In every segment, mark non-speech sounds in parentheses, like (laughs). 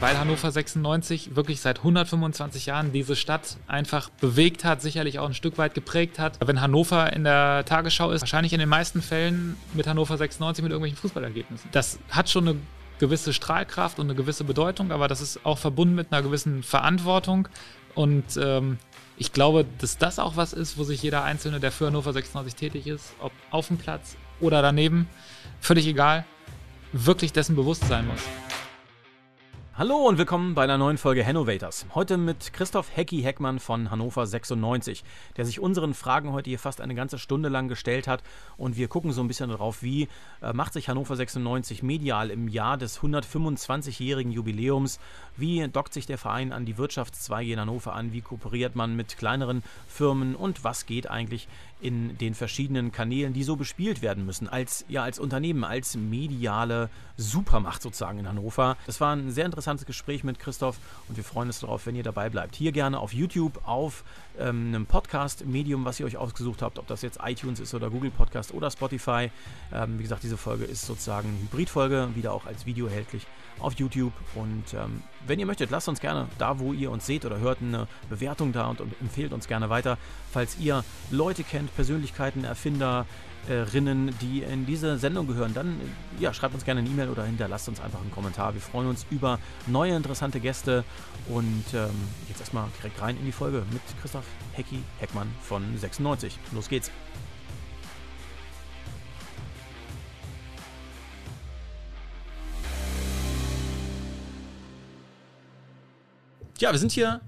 weil Hannover 96 wirklich seit 125 Jahren diese Stadt einfach bewegt hat, sicherlich auch ein Stück weit geprägt hat. Wenn Hannover in der Tagesschau ist, wahrscheinlich in den meisten Fällen mit Hannover 96 mit irgendwelchen Fußballergebnissen. Das hat schon eine gewisse Strahlkraft und eine gewisse Bedeutung, aber das ist auch verbunden mit einer gewissen Verantwortung. Und ähm, ich glaube, dass das auch was ist, wo sich jeder Einzelne, der für Hannover 96 tätig ist, ob auf dem Platz oder daneben, völlig egal, wirklich dessen bewusst sein muss. Hallo und willkommen bei einer neuen Folge Hannovators. Heute mit Christoph Hecki Heckmann von Hannover 96, der sich unseren Fragen heute hier fast eine ganze Stunde lang gestellt hat. Und wir gucken so ein bisschen darauf, wie äh, macht sich Hannover 96 medial im Jahr des 125-jährigen Jubiläums? Wie dockt sich der Verein an die Wirtschaftszweige in Hannover an? Wie kooperiert man mit kleineren Firmen? Und was geht eigentlich in den verschiedenen Kanälen, die so bespielt werden müssen, als, ja, als Unternehmen, als mediale Supermacht sozusagen in Hannover. Das war ein sehr interessantes Gespräch mit Christoph und wir freuen uns darauf, wenn ihr dabei bleibt. Hier gerne auf YouTube, auf ähm, einem Podcast-Medium, was ihr euch ausgesucht habt, ob das jetzt iTunes ist oder Google Podcast oder Spotify. Ähm, wie gesagt, diese Folge ist sozusagen Hybridfolge, wieder auch als Video erhältlich auf YouTube. Und ähm, wenn ihr möchtet, lasst uns gerne da, wo ihr uns seht oder hört, eine Bewertung da und, empfehlt uns gerne weiter. Falls ihr Leute kennt, Persönlichkeiten, Erfinder, Rinnen, die in diese Sendung gehören, dann ja, schreibt uns gerne eine E-Mail oder hinterlasst uns einfach einen Kommentar. Wir freuen uns über neue interessante Gäste und ähm, jetzt erstmal direkt rein in die Folge mit Christoph Hecki Heckmann von 96. Los geht's. Ja, wir sind hier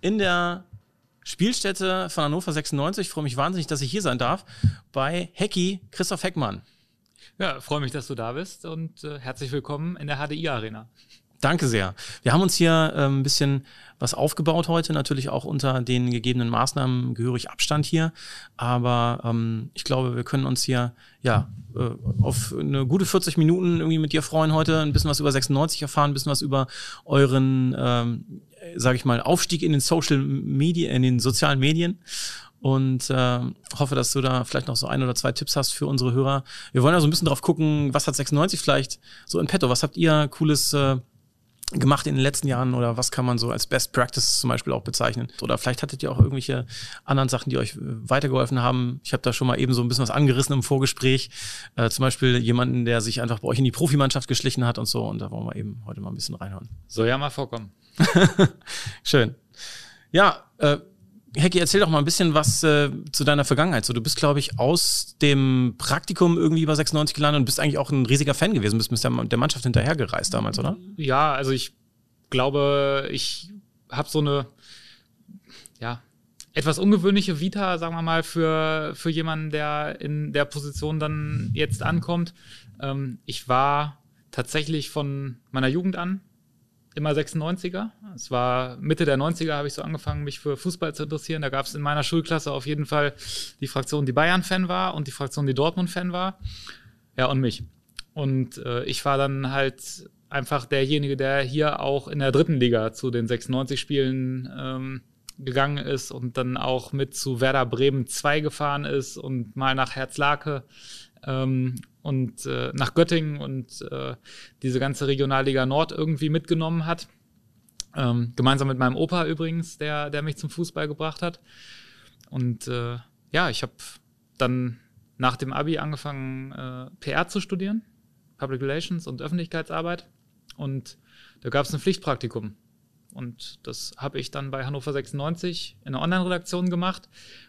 in der Spielstätte von Hannover 96. Ich freue mich wahnsinnig, dass ich hier sein darf bei Hecki Christoph Heckmann. Ja, freue mich, dass du da bist und äh, herzlich willkommen in der HDI Arena. Danke sehr. Wir haben uns hier äh, ein bisschen was aufgebaut heute, natürlich auch unter den gegebenen Maßnahmen gehörig Abstand hier. Aber ähm, ich glaube, wir können uns hier ja äh, auf eine gute 40 Minuten irgendwie mit dir freuen heute, ein bisschen was über 96 erfahren, ein bisschen was über euren, ähm, sage ich mal, Aufstieg in den Social Media, in den sozialen Medien und äh, hoffe, dass du da vielleicht noch so ein oder zwei Tipps hast für unsere Hörer. Wir wollen ja so ein bisschen drauf gucken, was hat 96 vielleicht so in petto? Was habt ihr cooles äh, gemacht in den letzten Jahren oder was kann man so als Best Practice zum Beispiel auch bezeichnen? Oder vielleicht hattet ihr auch irgendwelche anderen Sachen, die euch äh, weitergeholfen haben. Ich habe da schon mal eben so ein bisschen was angerissen im Vorgespräch. Äh, zum Beispiel jemanden, der sich einfach bei euch in die Profimannschaft geschlichen hat und so. Und da wollen wir eben heute mal ein bisschen reinhören. Soll ja mal vorkommen. (laughs) Schön. Ja, äh, Hecki, erzähl doch mal ein bisschen was äh, zu deiner Vergangenheit. So, du bist, glaube ich, aus dem Praktikum irgendwie bei 96 gelandet und bist eigentlich auch ein riesiger Fan gewesen. Bist mit der Mannschaft hinterhergereist damals, oder? Ja, also ich glaube, ich habe so eine, ja, etwas ungewöhnliche Vita, sagen wir mal, für, für jemanden, der in der Position dann jetzt ankommt. Ähm, ich war tatsächlich von meiner Jugend an immer 96er. Es war Mitte der 90er, habe ich so angefangen, mich für Fußball zu interessieren. Da gab es in meiner Schulklasse auf jeden Fall die Fraktion, die Bayern-Fan war und die Fraktion, die Dortmund-Fan war. Ja, und mich. Und äh, ich war dann halt einfach derjenige, der hier auch in der dritten Liga zu den 96-Spielen ähm, gegangen ist und dann auch mit zu Werder Bremen 2 gefahren ist und mal nach Herzlake ähm, und äh, nach Göttingen und äh, diese ganze Regionalliga Nord irgendwie mitgenommen hat. Ähm, gemeinsam mit meinem Opa übrigens, der, der mich zum Fußball gebracht hat. Und äh, ja, ich habe dann nach dem Abi angefangen, äh, PR zu studieren, Public Relations und Öffentlichkeitsarbeit. Und da gab es ein Pflichtpraktikum. Und das habe ich dann bei Hannover 96 in der Online-Redaktion gemacht.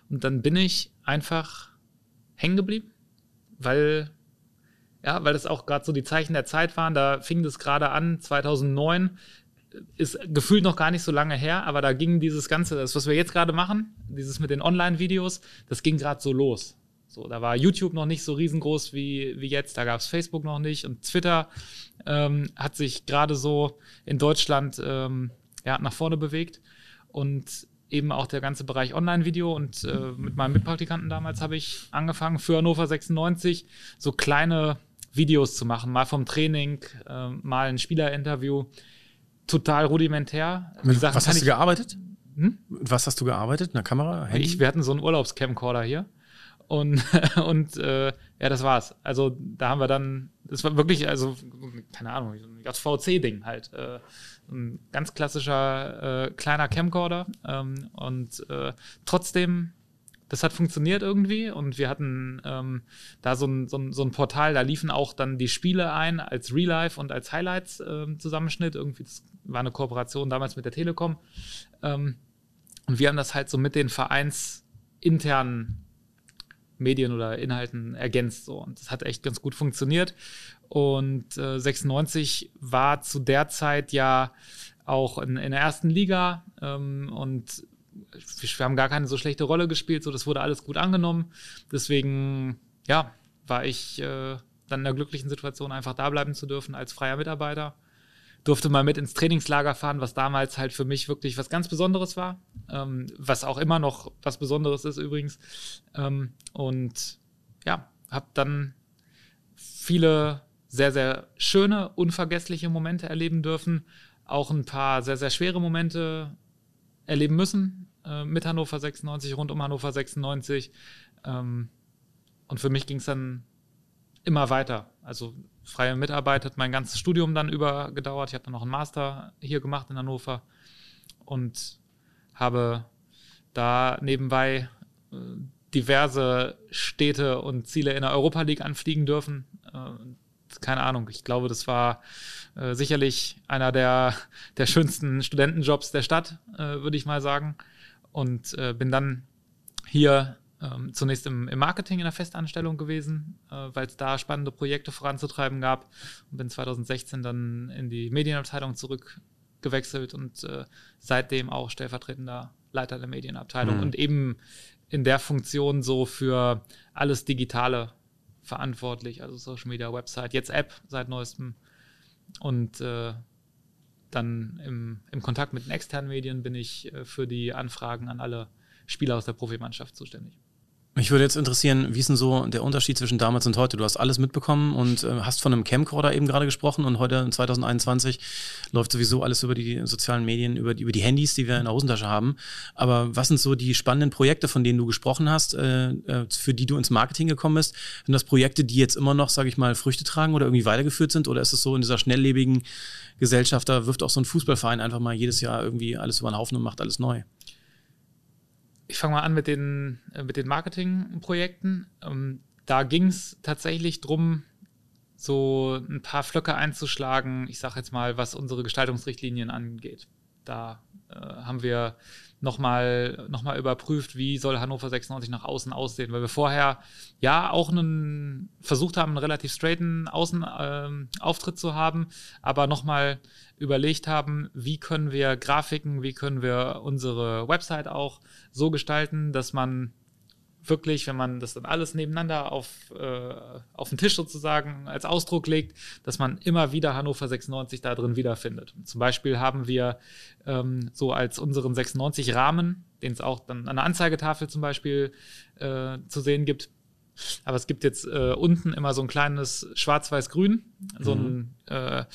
Und dann bin ich einfach hängen geblieben, weil ja, weil das auch gerade so die Zeichen der Zeit waren. Da fing das gerade an, 2009 ist gefühlt noch gar nicht so lange her, aber da ging dieses Ganze, das, was wir jetzt gerade machen, dieses mit den Online-Videos, das ging gerade so los. So, da war YouTube noch nicht so riesengroß wie, wie jetzt, da gab es Facebook noch nicht und Twitter ähm, hat sich gerade so in Deutschland ähm, ja, nach vorne bewegt und eben auch der ganze Bereich Online-Video und äh, mit meinem Mitpraktikanten damals habe ich angefangen für Hannover 96 so kleine Videos zu machen, mal vom Training, äh, mal ein Spielerinterview. Total rudimentär. Gesagt, was hast du gearbeitet? Hm? Was hast du gearbeitet? In der Kamera? Handy? Ich, wir hatten so einen Urlaubscamcorder hier. Und, (laughs) und äh, ja, das war's. Also da haben wir dann, das war wirklich, also, keine Ahnung, ein JVC-Ding halt. Äh, ein ganz klassischer äh, kleiner Camcorder. Ähm, und äh, trotzdem das hat funktioniert irgendwie und wir hatten ähm, da so ein, so, ein, so ein Portal, da liefen auch dann die Spiele ein als Real Life und als Highlights ähm. Irgendwie, das war eine Kooperation damals mit der Telekom. Ähm, und wir haben das halt so mit den vereinsinternen Medien oder Inhalten ergänzt. So. Und das hat echt ganz gut funktioniert. Und äh, 96 war zu der Zeit ja auch in, in der ersten Liga ähm, und wir haben gar keine so schlechte Rolle gespielt, so das wurde alles gut angenommen. Deswegen, ja, war ich äh, dann in der glücklichen Situation, einfach da bleiben zu dürfen als freier Mitarbeiter. Durfte mal mit ins Trainingslager fahren, was damals halt für mich wirklich was ganz Besonderes war. Ähm, was auch immer noch was Besonderes ist übrigens. Ähm, und ja, habe dann viele sehr, sehr schöne, unvergessliche Momente erleben dürfen. Auch ein paar sehr, sehr schwere Momente erleben müssen äh, mit Hannover 96, rund um Hannover 96. Ähm, und für mich ging es dann immer weiter. Also freie Mitarbeit hat mein ganzes Studium dann über gedauert. Ich habe dann noch einen Master hier gemacht in Hannover und habe da nebenbei äh, diverse Städte und Ziele in der Europa League anfliegen dürfen. Äh, keine Ahnung, ich glaube, das war äh, sicherlich einer der, der schönsten Studentenjobs der Stadt, äh, würde ich mal sagen. Und äh, bin dann hier ähm, zunächst im, im, Marketing in der Festanstellung gewesen, äh, weil es da spannende Projekte voranzutreiben gab. Und bin 2016 dann in die Medienabteilung zurückgewechselt und äh, seitdem auch stellvertretender Leiter der Medienabteilung. Mhm. und eben in der Funktion so für alles Digitale verantwortlich, also Social Media, Website, jetzt App seit neuestem und äh, dann im, im Kontakt mit den externen Medien bin ich äh, für die Anfragen an alle Spieler aus der Profimannschaft zuständig. Mich würde jetzt interessieren, wie ist denn so der Unterschied zwischen damals und heute? Du hast alles mitbekommen und äh, hast von einem Camcorder eben gerade gesprochen und heute 2021 läuft sowieso alles über die sozialen Medien, über die, über die Handys, die wir in der Hosentasche haben. Aber was sind so die spannenden Projekte, von denen du gesprochen hast, äh, äh für die du ins Marketing gekommen bist? Sind das Projekte, die jetzt immer noch, sage ich mal, Früchte tragen oder irgendwie weitergeführt sind? Oder ist es so in dieser schnelllebigen Gesellschaft, da wirft auch so ein Fußballverein einfach mal jedes Jahr irgendwie alles über den Haufen und macht alles neu? Ich fange mal an mit den, äh, mit den Marketingprojekten. Ähm, da ging es tatsächlich darum, so ein paar Flöcke einzuschlagen, ich sage jetzt mal, was unsere Gestaltungsrichtlinien angeht. Da äh, haben wir nochmal noch mal überprüft, wie soll Hannover 96 nach außen aussehen, weil wir vorher ja auch einen versucht haben, einen relativ straighten Außenauftritt ähm, zu haben, aber nochmal überlegt haben, wie können wir Grafiken, wie können wir unsere Website auch so gestalten, dass man wirklich, wenn man das dann alles nebeneinander auf, äh, auf den Tisch sozusagen als Ausdruck legt, dass man immer wieder Hannover 96 da drin wiederfindet. Zum Beispiel haben wir ähm, so als unseren 96 Rahmen, den es auch dann an der Anzeigetafel zum Beispiel äh, zu sehen gibt, aber es gibt jetzt äh, unten immer so ein kleines Schwarz-Weiß-Grün, so mhm. ein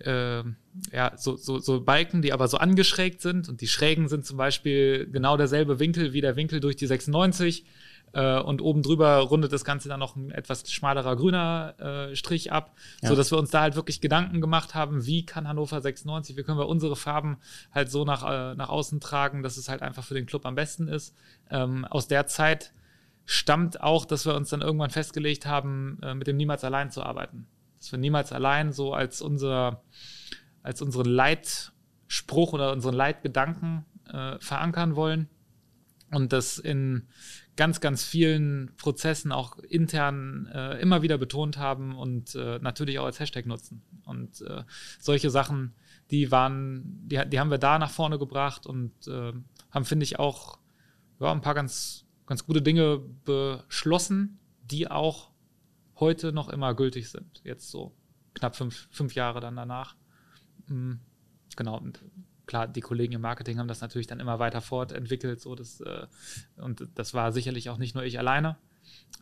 äh, äh, ja, so, so, so Balken, die aber so angeschrägt sind. Und die Schrägen sind zum Beispiel genau derselbe Winkel wie der Winkel durch die 96. Äh, und oben drüber rundet das Ganze dann noch ein etwas schmalerer grüner äh, Strich ab, ja. so dass wir uns da halt wirklich Gedanken gemacht haben, wie kann Hannover 96, wie können wir unsere Farben halt so nach, äh, nach außen tragen, dass es halt einfach für den Club am besten ist. Ähm, aus der Zeit stammt auch, dass wir uns dann irgendwann festgelegt haben, äh, mit dem Niemals allein zu arbeiten. Dass wir niemals allein so als unser, als unseren Leitspruch oder unseren Leitgedanken äh, verankern wollen und das in ganz, ganz vielen Prozessen auch intern äh, immer wieder betont haben und äh, natürlich auch als Hashtag nutzen. Und äh, solche Sachen, die waren, die, die haben wir da nach vorne gebracht und äh, haben, finde ich, auch ja, ein paar ganz, ganz gute Dinge beschlossen, die auch heute noch immer gültig sind. Jetzt so knapp fünf, fünf Jahre dann danach. Mhm. Genau. Und klar, die Kollegen im Marketing haben das natürlich dann immer weiter fortentwickelt. So das, äh, und das war sicherlich auch nicht nur ich alleine,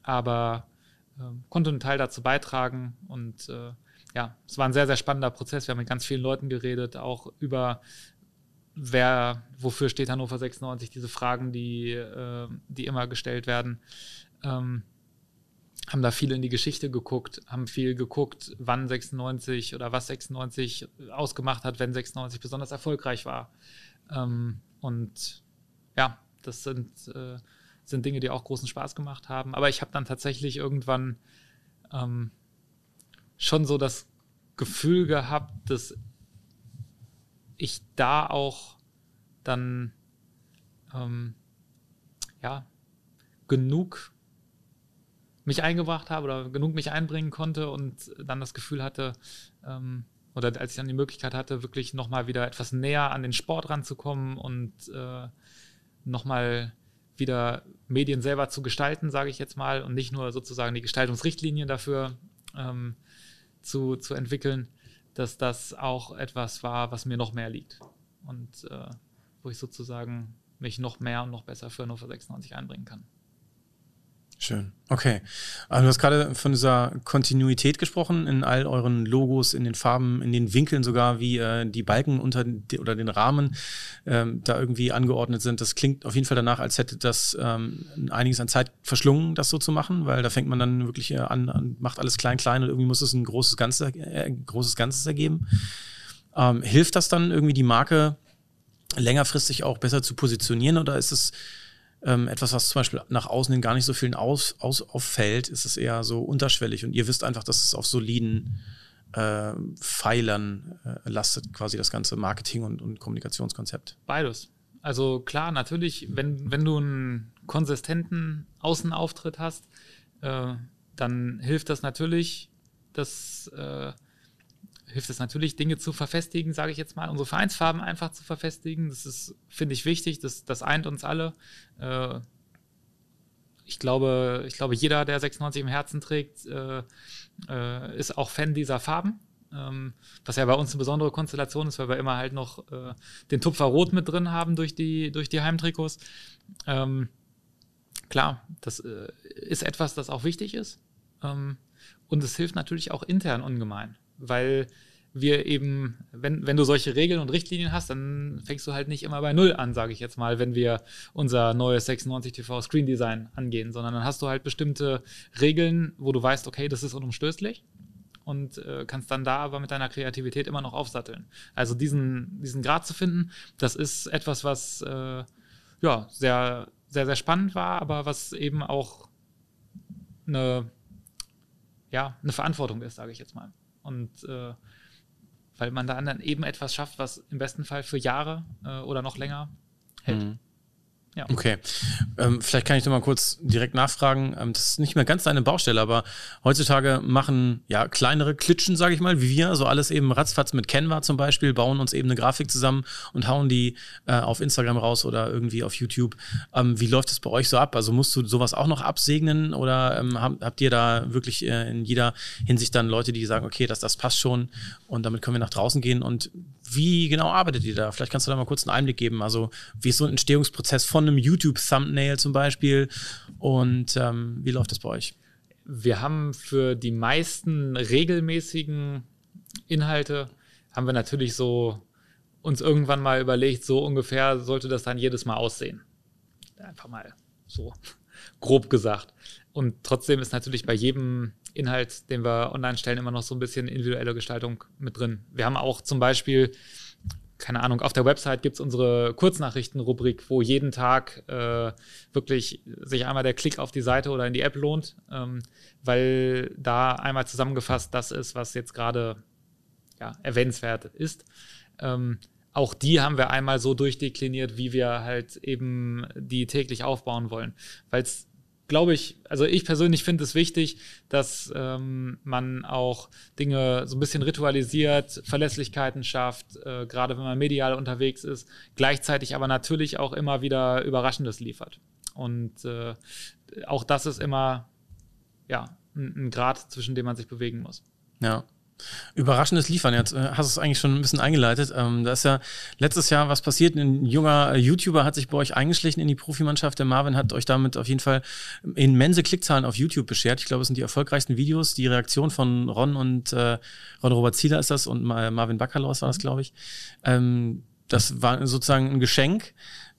aber äh, konnte einen Teil dazu beitragen. Und äh, ja, es war ein sehr, sehr spannender Prozess. Wir haben mit ganz vielen Leuten geredet, auch über wer, wofür steht Hannover 96, diese Fragen, die, äh, die immer gestellt werden. Ähm, haben da viel in die Geschichte geguckt, haben viel geguckt, wann 96 oder was 96 ausgemacht hat, wenn 96 besonders erfolgreich war. Ähm, und ja, das sind, äh, sind Dinge, die auch großen Spaß gemacht haben. Aber ich habe dann tatsächlich irgendwann ähm, schon so das Gefühl gehabt, dass ich da auch dann ähm, ja genug mich eingebracht habe oder genug mich einbringen konnte und dann das Gefühl hatte, ähm, oder als ich dann die Möglichkeit hatte, wirklich nochmal wieder etwas näher an den Sport ranzukommen und äh, nochmal wieder Medien selber zu gestalten, sage ich jetzt mal, und nicht nur sozusagen die Gestaltungsrichtlinien dafür ähm, zu, zu entwickeln, dass das auch etwas war, was mir noch mehr liegt und äh, wo ich sozusagen mich noch mehr und noch besser für Hannover 96 einbringen kann. Schön. Okay. Also du hast gerade von dieser Kontinuität gesprochen in all euren Logos, in den Farben, in den Winkeln sogar, wie äh, die Balken unter die, oder den Rahmen ähm, da irgendwie angeordnet sind. Das klingt auf jeden Fall danach, als hätte das ähm, einiges an Zeit verschlungen, das so zu machen, weil da fängt man dann wirklich äh, an, an macht alles klein, klein und irgendwie muss es ein großes Ganzes, äh, großes Ganzes ergeben. Ähm, hilft das dann irgendwie die Marke längerfristig auch besser zu positionieren oder ist es ähm, etwas, was zum Beispiel nach außen hin gar nicht so vielen aus, aus, auffällt, ist es eher so unterschwellig und ihr wisst einfach, dass es auf soliden äh, Pfeilern äh, lastet, quasi das ganze Marketing und, und Kommunikationskonzept. Beides. Also klar, natürlich, wenn, wenn du einen konsistenten Außenauftritt hast, äh, dann hilft das natürlich, dass äh, hilft es natürlich, Dinge zu verfestigen, sage ich jetzt mal, unsere Vereinsfarben einfach zu verfestigen. Das ist, finde ich, wichtig. Das, das eint uns alle. Äh, ich glaube, ich glaube, jeder, der 96 im Herzen trägt, äh, äh, ist auch Fan dieser Farben. Ähm, was ja bei uns eine besondere Konstellation ist, weil wir immer halt noch äh, den Tupfer Rot mit drin haben durch die, durch die Heimtrikots. Ähm, klar, das äh, ist etwas, das auch wichtig ist. Ähm, und es hilft natürlich auch intern ungemein weil wir eben, wenn, wenn du solche Regeln und Richtlinien hast, dann fängst du halt nicht immer bei Null an, sage ich jetzt mal, wenn wir unser neues 96 TV Screen Design angehen, sondern dann hast du halt bestimmte Regeln, wo du weißt, okay, das ist unumstößlich und äh, kannst dann da aber mit deiner Kreativität immer noch aufsatteln. Also diesen, diesen Grad zu finden, das ist etwas, was äh, ja sehr, sehr, sehr spannend war, aber was eben auch eine, ja, eine Verantwortung ist, sage ich jetzt mal. Und äh, weil man da dann eben etwas schafft, was im besten Fall für Jahre äh, oder noch länger hält. Mhm. Ja. Okay. Ähm, vielleicht kann ich noch mal kurz direkt nachfragen. Ähm, das ist nicht mehr ganz deine Baustelle, aber heutzutage machen ja kleinere Klitschen, sage ich mal, wie wir, so alles eben ratzfatz mit Canva zum Beispiel, bauen uns eben eine Grafik zusammen und hauen die äh, auf Instagram raus oder irgendwie auf YouTube. Ähm, wie läuft das bei euch so ab? Also musst du sowas auch noch absegnen oder ähm, habt, habt ihr da wirklich äh, in jeder Hinsicht dann Leute, die sagen, okay, das, das passt schon und damit können wir nach draußen gehen und wie genau arbeitet ihr da? Vielleicht kannst du da mal kurz einen Einblick geben. Also, wie ist so ein Entstehungsprozess von einem YouTube-Thumbnail zum Beispiel? Und ähm, wie läuft das bei euch? Wir haben für die meisten regelmäßigen Inhalte haben wir natürlich so uns irgendwann mal überlegt, so ungefähr sollte das dann jedes Mal aussehen. Einfach mal so (laughs) grob gesagt. Und trotzdem ist natürlich bei jedem Inhalt, den wir online stellen, immer noch so ein bisschen individuelle Gestaltung mit drin. Wir haben auch zum Beispiel, keine Ahnung, auf der Website gibt es unsere Kurznachrichten-Rubrik, wo jeden Tag äh, wirklich sich einmal der Klick auf die Seite oder in die App lohnt, ähm, weil da einmal zusammengefasst das ist, was jetzt gerade ja, erwähnenswert ist. Ähm, auch die haben wir einmal so durchdekliniert, wie wir halt eben die täglich aufbauen wollen. Weil es glaube ich, also ich persönlich finde es wichtig, dass ähm, man auch Dinge so ein bisschen ritualisiert, Verlässlichkeiten schafft, äh, gerade wenn man medial unterwegs ist, gleichzeitig aber natürlich auch immer wieder Überraschendes liefert. Und äh, auch das ist immer ja, ein, ein Grad, zwischen dem man sich bewegen muss. Ja. Überraschendes Liefern, jetzt äh, hast du es eigentlich schon ein bisschen eingeleitet. Ähm, da ist ja letztes Jahr was passiert. Ein junger äh, YouTuber hat sich bei euch eingeschlichen in die Profimannschaft. Der Marvin hat euch damit auf jeden Fall immense Klickzahlen auf YouTube beschert. Ich glaube, es sind die erfolgreichsten Videos. Die Reaktion von Ron und äh, Ron Robert Zieler ist das und Marvin Backerlaus war das, glaube ich. Ähm, das war sozusagen ein Geschenk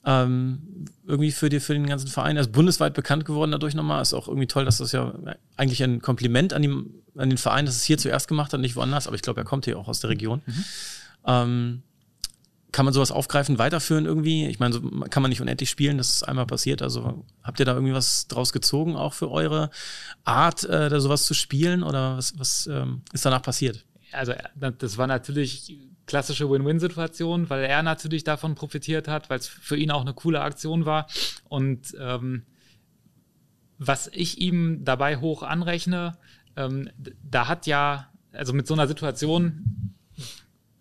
ähm, irgendwie für, die, für den ganzen Verein. Er ist bundesweit bekannt geworden dadurch nochmal. Ist auch irgendwie toll, dass das ja eigentlich ein Kompliment an, die, an den Verein, dass es hier zuerst gemacht hat, nicht woanders. Aber ich glaube, er kommt hier auch aus der Region. Mhm. Ähm, kann man sowas aufgreifen, weiterführen irgendwie? Ich meine, so kann man nicht unendlich spielen, das ist einmal passiert. Also habt ihr da irgendwie was draus gezogen, auch für eure Art, äh, da sowas zu spielen? Oder was, was ähm, ist danach passiert? Also das war natürlich klassische Win-Win-Situation, weil er natürlich davon profitiert hat, weil es für ihn auch eine coole Aktion war. Und ähm, was ich ihm dabei hoch anrechne, ähm, da hat ja, also mit so einer Situation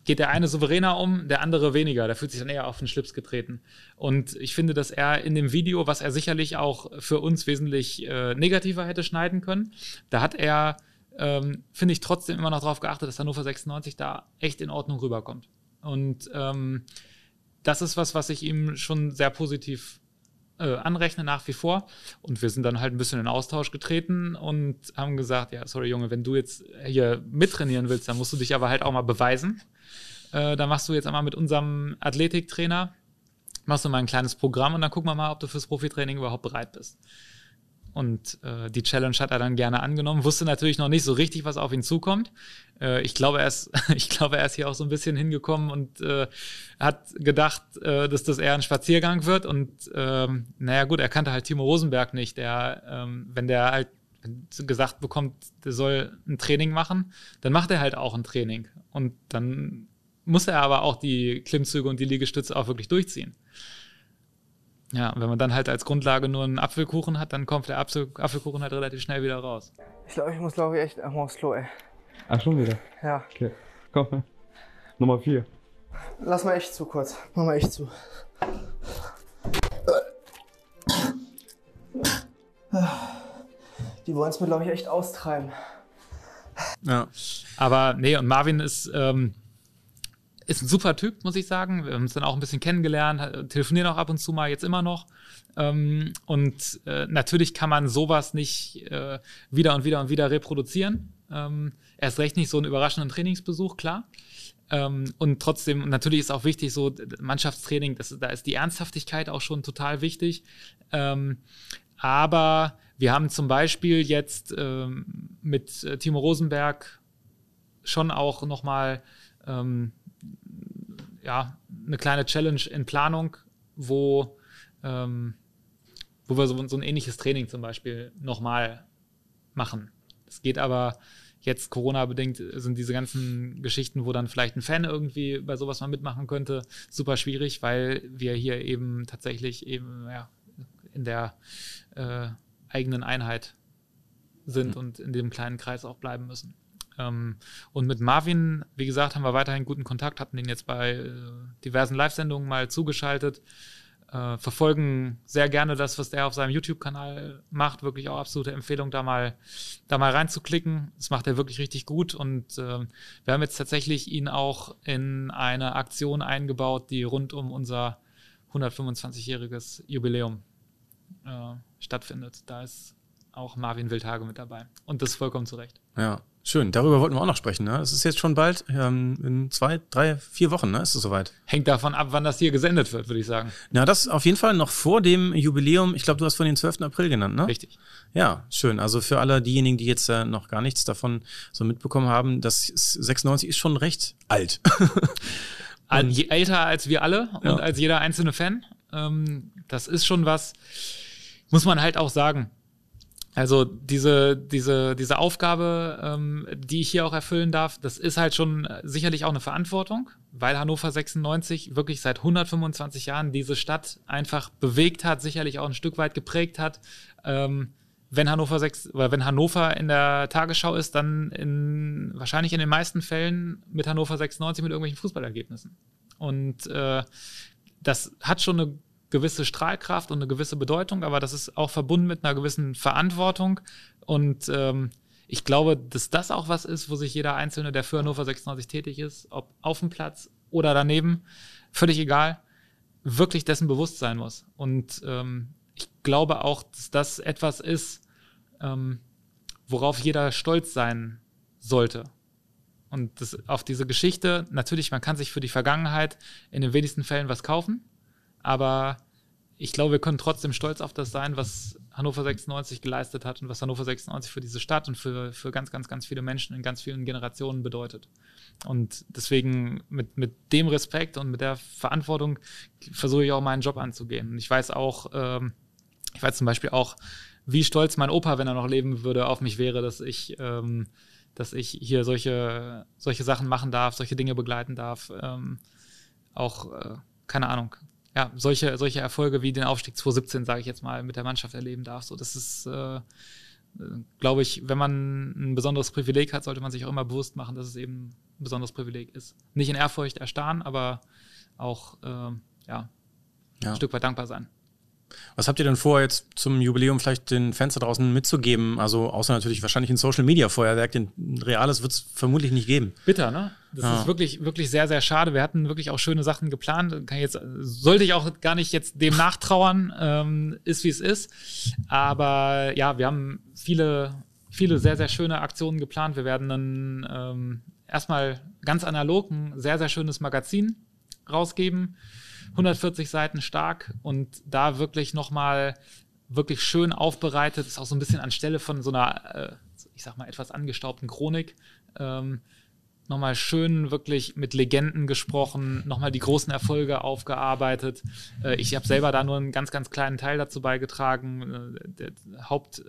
geht der eine souveräner um, der andere weniger. Der fühlt sich dann eher auf den Schlips getreten. Und ich finde, dass er in dem Video, was er sicherlich auch für uns wesentlich äh, negativer hätte schneiden können, da hat er ähm, finde ich trotzdem immer noch darauf geachtet, dass Hannover 96 da echt in Ordnung rüberkommt. Und ähm, das ist was, was ich ihm schon sehr positiv äh, anrechne nach wie vor. Und wir sind dann halt ein bisschen in Austausch getreten und haben gesagt, ja, sorry Junge, wenn du jetzt hier mittrainieren willst, dann musst du dich aber halt auch mal beweisen. Äh, da machst du jetzt einmal mit unserem Athletiktrainer, machst du mal ein kleines Programm und dann gucken wir mal, ob du fürs Profitraining überhaupt bereit bist. Und äh, die Challenge hat er dann gerne angenommen. Wusste natürlich noch nicht so richtig, was auf ihn zukommt. Äh, ich, glaube, er ist, (laughs) ich glaube, er ist hier auch so ein bisschen hingekommen und äh, hat gedacht, äh, dass das eher ein Spaziergang wird. Und ähm, naja, gut, er kannte halt Timo Rosenberg nicht. Der, ähm, wenn der halt gesagt bekommt, der soll ein Training machen, dann macht er halt auch ein Training. Und dann muss er aber auch die Klimmzüge und die Liegestütze auch wirklich durchziehen. Ja, wenn man dann halt als Grundlage nur einen Apfelkuchen hat, dann kommt der Apfel Apfelkuchen halt relativ schnell wieder raus. Ich glaube, ich muss, glaube ich, echt einmal aufs Klo, ey. Ach, schon wieder? Ja. Okay. Komm? Nummer vier. Lass mal echt zu kurz. Mach mal echt zu. Die wollen es mir, glaube ich, echt austreiben. Ja. Aber nee, und Marvin ist, ähm, ist ein super Typ, muss ich sagen. Wir haben uns dann auch ein bisschen kennengelernt, telefonieren auch ab und zu mal, jetzt immer noch. Ähm, und äh, natürlich kann man sowas nicht äh, wieder und wieder und wieder reproduzieren. Ähm, erst recht nicht so einen überraschenden Trainingsbesuch, klar. Ähm, und trotzdem, natürlich ist auch wichtig, so Mannschaftstraining, das, da ist die Ernsthaftigkeit auch schon total wichtig. Ähm, aber wir haben zum Beispiel jetzt ähm, mit äh, Timo Rosenberg schon auch nochmal ähm, ja, eine kleine Challenge in Planung, wo, ähm, wo wir so, so ein ähnliches Training zum Beispiel nochmal machen. Es geht aber jetzt Corona-bedingt sind diese ganzen Geschichten, wo dann vielleicht ein Fan irgendwie bei sowas mal mitmachen könnte, super schwierig, weil wir hier eben tatsächlich eben ja, in der äh, eigenen Einheit sind mhm. und in dem kleinen Kreis auch bleiben müssen. Ähm, und mit Marvin, wie gesagt, haben wir weiterhin guten Kontakt, hatten den jetzt bei äh, diversen Live-Sendungen mal zugeschaltet. Äh, verfolgen sehr gerne das, was der auf seinem YouTube-Kanal macht. Wirklich auch absolute Empfehlung, da mal, da mal reinzuklicken. Das macht er wirklich richtig gut. Und äh, wir haben jetzt tatsächlich ihn auch in eine Aktion eingebaut, die rund um unser 125-jähriges Jubiläum stattfindet. Da ist auch Marvin Wildhage mit dabei. Und das vollkommen zu Recht. Ja, Schön, darüber wollten wir auch noch sprechen. Ne? Es ist jetzt schon bald, ähm, in zwei, drei, vier Wochen, ne? ist es soweit. Hängt davon ab, wann das hier gesendet wird, würde ich sagen. Ja, das auf jeden Fall noch vor dem Jubiläum. Ich glaube, du hast von den 12. April genannt, ne? Richtig. Ja, schön. Also für alle diejenigen, die jetzt äh, noch gar nichts davon so mitbekommen haben, das 96 ist schon recht alt. (laughs) älter als wir alle und ja. als jeder einzelne Fan. Ähm, das ist schon was, muss man halt auch sagen also diese, diese, diese Aufgabe, ähm, die ich hier auch erfüllen darf, das ist halt schon sicherlich auch eine Verantwortung, weil Hannover 96 wirklich seit 125 Jahren diese Stadt einfach bewegt hat, sicherlich auch ein Stück weit geprägt hat. Ähm, wenn Hannover 6 oder wenn Hannover in der Tagesschau ist, dann in, wahrscheinlich in den meisten Fällen mit Hannover 96 mit irgendwelchen Fußballergebnissen. Und äh, das hat schon eine gewisse Strahlkraft und eine gewisse Bedeutung, aber das ist auch verbunden mit einer gewissen Verantwortung. Und ähm, ich glaube, dass das auch was ist, wo sich jeder Einzelne, der für Hannover 96 tätig ist, ob auf dem Platz oder daneben, völlig egal, wirklich dessen bewusst sein muss. Und ähm, ich glaube auch, dass das etwas ist, ähm, worauf jeder stolz sein sollte. Und das, auf diese Geschichte, natürlich, man kann sich für die Vergangenheit in den wenigsten Fällen was kaufen, aber ich glaube, wir können trotzdem stolz auf das sein, was Hannover 96 geleistet hat und was Hannover 96 für diese Stadt und für, für ganz, ganz, ganz viele Menschen in ganz vielen Generationen bedeutet. Und deswegen mit, mit dem Respekt und mit der Verantwortung versuche ich auch meinen Job anzugehen. Und ich weiß auch, ähm, ich weiß zum Beispiel auch, wie stolz mein Opa, wenn er noch leben würde, auf mich wäre, dass ich, ähm, dass ich hier solche, solche Sachen machen darf, solche Dinge begleiten darf. Ähm, auch, äh, keine Ahnung, ja, solche, solche Erfolge wie den Aufstieg 2017, sage ich jetzt mal, mit der Mannschaft erleben darf. So, das ist, äh, glaube ich, wenn man ein besonderes Privileg hat, sollte man sich auch immer bewusst machen, dass es eben ein besonderes Privileg ist. Nicht in Ehrfurcht erstarren, aber auch äh, ja, ja, ein Stück weit dankbar sein. Was habt ihr denn vor, jetzt zum Jubiläum vielleicht den Fans da draußen mitzugeben? Also außer natürlich wahrscheinlich ein Social Media Feuerwerk, den Reales wird es vermutlich nicht geben. Bitter, ne? Das ja. ist wirklich, wirklich sehr, sehr schade. Wir hatten wirklich auch schöne Sachen geplant. Kann jetzt, sollte ich auch gar nicht jetzt dem nachtrauern, ähm, ist wie es ist. Aber ja, wir haben viele, viele sehr, sehr schöne Aktionen geplant. Wir werden dann ähm, erstmal ganz analog ein sehr, sehr schönes Magazin rausgeben 140 Seiten stark und da wirklich nochmal wirklich schön aufbereitet, ist auch so ein bisschen anstelle von so einer, äh, ich sag mal, etwas angestaubten Chronik. Ähm, nochmal schön wirklich mit Legenden gesprochen, nochmal die großen Erfolge aufgearbeitet. Äh, ich habe selber da nur einen ganz, ganz kleinen Teil dazu beigetragen. Äh, der Haupt,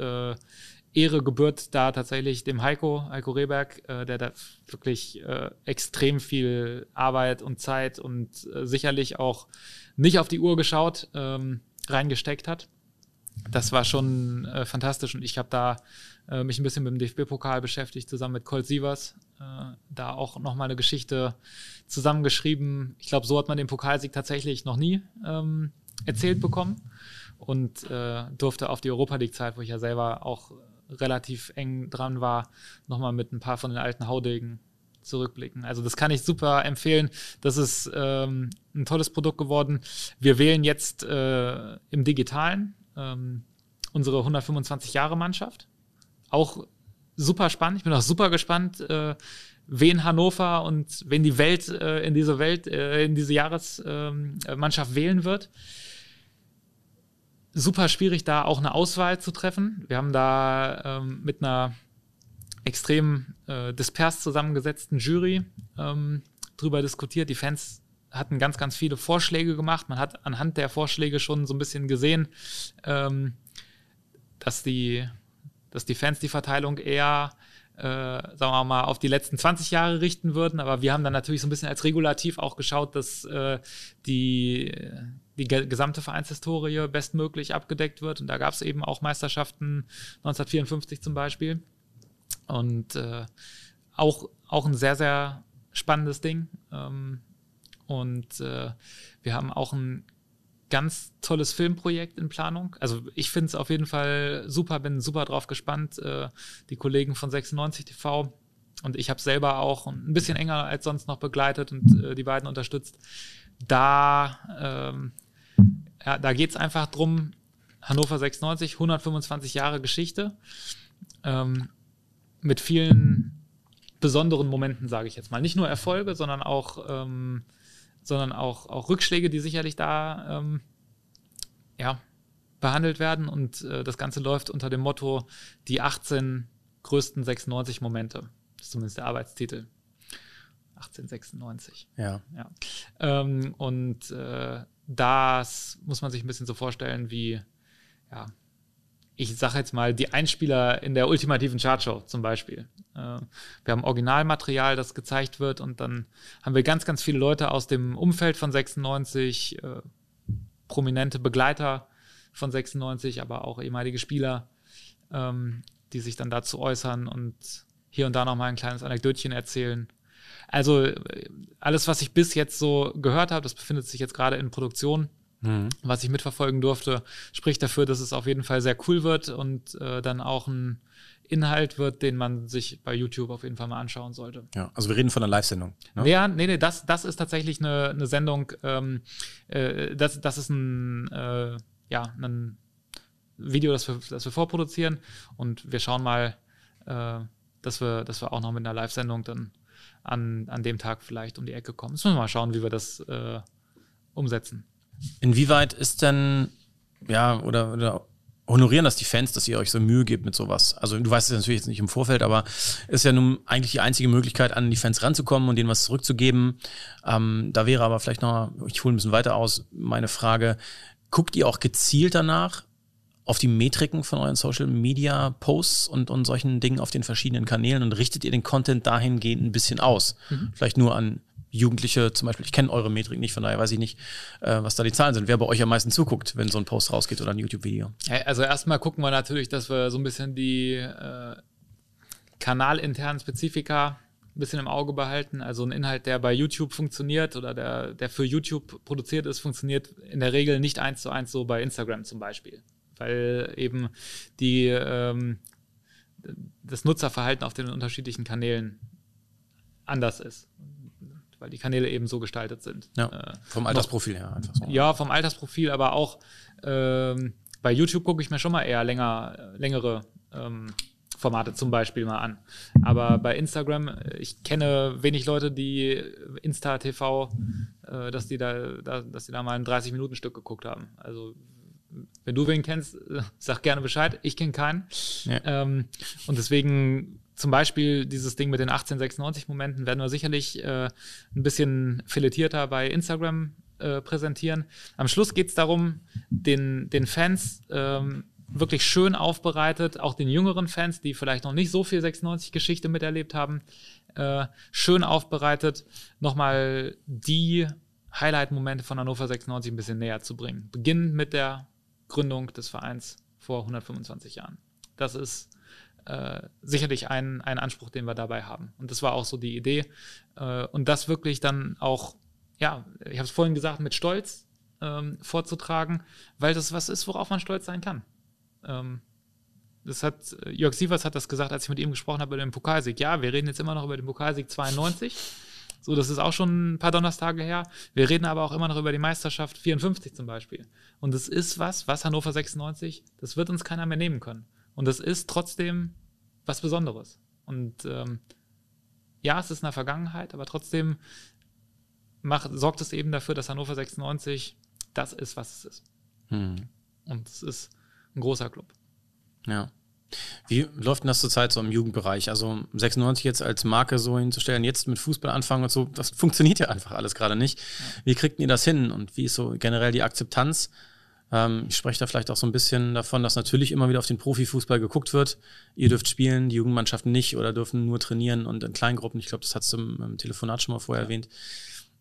Ehre gebührt da tatsächlich dem Heiko, Heiko Rehberg, äh, der da wirklich äh, extrem viel Arbeit und Zeit und äh, sicherlich auch nicht auf die Uhr geschaut ähm, reingesteckt hat. Das war schon äh, fantastisch und ich habe da äh, mich ein bisschen mit dem DFB-Pokal beschäftigt, zusammen mit Colt Sievers. Äh, da auch nochmal eine Geschichte zusammengeschrieben. Ich glaube, so hat man den Pokalsieg tatsächlich noch nie ähm, erzählt bekommen und durfte auf die Europa League-Zeit, wo ich ja selber auch relativ eng dran war, nochmal mit ein paar von den alten Haudegen zurückblicken. Also das kann ich super empfehlen. Das ist ähm, ein tolles Produkt geworden. Wir wählen jetzt äh, im Digitalen ähm, unsere 125 Jahre Mannschaft. Auch super spannend. Ich bin auch super gespannt, äh, wen Hannover und wen die Welt äh, in diese Welt, äh, in diese Jahresmannschaft ähm, wählen wird super schwierig, da auch eine Auswahl zu treffen. Wir haben da ähm, mit einer extrem äh, dispers zusammengesetzten Jury ähm, drüber diskutiert. Die Fans hatten ganz, ganz viele Vorschläge gemacht. Man hat anhand der Vorschläge schon so ein bisschen gesehen, ähm, dass, die, dass die Fans die Verteilung eher äh, sagen wir mal, auf die letzten 20 Jahre richten würden. Aber wir haben dann natürlich so ein bisschen als Regulativ auch geschaut, dass äh, die, die gesamte Vereinshistorie bestmöglich abgedeckt wird. Und da gab es eben auch Meisterschaften 1954 zum Beispiel. Und äh, auch, auch ein sehr, sehr spannendes Ding. Ähm, und äh, wir haben auch ein ganz tolles Filmprojekt in Planung. Also ich finde es auf jeden Fall super, bin super drauf gespannt. Äh, die Kollegen von 96 TV und ich habe selber auch ein bisschen enger als sonst noch begleitet und äh, die beiden unterstützt. Da ähm, ja, da geht es einfach drum, Hannover 96, 125 Jahre Geschichte, ähm, mit vielen besonderen Momenten, sage ich jetzt mal. Nicht nur Erfolge, sondern auch, ähm, sondern auch, auch Rückschläge, die sicherlich da ähm, ja, behandelt werden. Und äh, das Ganze läuft unter dem Motto die 18 größten 96 Momente. Das ist zumindest der Arbeitstitel. 1896. Ja. ja. Ähm, und äh, das muss man sich ein bisschen so vorstellen wie, ja, ich sage jetzt mal, die Einspieler in der ultimativen Chartshow zum Beispiel. Äh, wir haben Originalmaterial, das gezeigt wird und dann haben wir ganz, ganz viele Leute aus dem Umfeld von 96, äh, prominente Begleiter von 96, aber auch ehemalige Spieler, ähm, die sich dann dazu äußern und hier und da nochmal ein kleines Anekdötchen erzählen. Also alles, was ich bis jetzt so gehört habe, das befindet sich jetzt gerade in Produktion. Mhm. Was ich mitverfolgen durfte, spricht dafür, dass es auf jeden Fall sehr cool wird und äh, dann auch ein Inhalt wird, den man sich bei YouTube auf jeden Fall mal anschauen sollte. Ja, also wir reden von einer Live-Sendung. Ne? Ja, nee, nee, das, das ist tatsächlich eine, eine Sendung, ähm, äh, das, das ist ein, äh, ja, ein Video, das wir, das wir vorproduzieren und wir schauen mal, äh, dass, wir, dass wir auch noch mit einer Live-Sendung dann an, an dem Tag vielleicht um die Ecke kommen. Jetzt müssen wir mal schauen, wie wir das äh, umsetzen. Inwieweit ist denn, ja, oder, oder honorieren das die Fans, dass ihr euch so Mühe gebt mit sowas? Also du weißt es natürlich jetzt nicht im Vorfeld, aber ist ja nun eigentlich die einzige Möglichkeit, an die Fans ranzukommen und denen was zurückzugeben. Ähm, da wäre aber vielleicht noch, ich hole ein bisschen weiter aus, meine Frage, guckt ihr auch gezielt danach auf die Metriken von euren Social Media Posts und, und solchen Dingen auf den verschiedenen Kanälen und richtet ihr den Content dahingehend ein bisschen aus? Mhm. Vielleicht nur an Jugendliche zum Beispiel, ich kenne eure Metrik nicht, von daher weiß ich nicht, äh, was da die Zahlen sind. Wer bei euch am meisten zuguckt, wenn so ein Post rausgeht oder ein YouTube-Video? Also erstmal gucken wir natürlich, dass wir so ein bisschen die äh, kanalinternen Spezifika ein bisschen im Auge behalten. Also ein Inhalt, der bei YouTube funktioniert oder der, der für YouTube produziert ist, funktioniert in der Regel nicht eins zu eins so bei Instagram zum Beispiel. Weil eben die ähm, das Nutzerverhalten auf den unterschiedlichen Kanälen anders ist weil die Kanäle eben so gestaltet sind. Ja, äh, vom Altersprofil her einfach so. Ja, vom Altersprofil, aber auch ähm, bei YouTube gucke ich mir schon mal eher länger, längere ähm, Formate zum Beispiel mal an. Aber bei Instagram, ich kenne wenig Leute, die Insta TV, äh, dass die da, da, dass die da mal ein 30-Minuten-Stück geguckt haben. Also wenn du wen kennst, sag gerne Bescheid. Ich kenne keinen. Ja. Ähm, und deswegen zum Beispiel dieses Ding mit den 1896-Momenten werden wir sicherlich äh, ein bisschen filetierter bei Instagram äh, präsentieren. Am Schluss geht es darum, den, den Fans ähm, wirklich schön aufbereitet, auch den jüngeren Fans, die vielleicht noch nicht so viel 96-Geschichte miterlebt haben, äh, schön aufbereitet, nochmal die Highlight-Momente von Hannover 96 ein bisschen näher zu bringen. Beginnend mit der Gründung des Vereins vor 125 Jahren. Das ist äh, sicherlich ein, ein Anspruch, den wir dabei haben. Und das war auch so die Idee. Äh, und das wirklich dann auch, ja, ich habe es vorhin gesagt, mit Stolz ähm, vorzutragen, weil das was ist, worauf man stolz sein kann. Ähm, das hat, Jörg Sievers hat das gesagt, als ich mit ihm gesprochen habe über den Pokalsieg. Ja, wir reden jetzt immer noch über den Pokalsieg 92. So, das ist auch schon ein paar Donnerstage her. Wir reden aber auch immer noch über die Meisterschaft 54 zum Beispiel. Und das ist was, was Hannover 96, das wird uns keiner mehr nehmen können. Und es ist trotzdem was Besonderes. Und ähm, ja, es ist in der Vergangenheit, aber trotzdem macht, sorgt es eben dafür, dass Hannover 96 das ist, was es ist. Hm. Und es ist ein großer Club. Ja. Wie läuft denn das zurzeit so im Jugendbereich? Also 96 jetzt als Marke so hinzustellen, jetzt mit Fußball anfangen und so, das funktioniert ja einfach alles gerade nicht. Wie kriegt ihr das hin und wie ist so generell die Akzeptanz? Ähm, ich spreche da vielleicht auch so ein bisschen davon, dass natürlich immer wieder auf den Profifußball geguckt wird. Ihr dürft spielen, die Jugendmannschaften nicht oder dürfen nur trainieren und in Kleingruppen. Ich glaube, das hast du im, im, Telefonat schon mal vorher ja. erwähnt.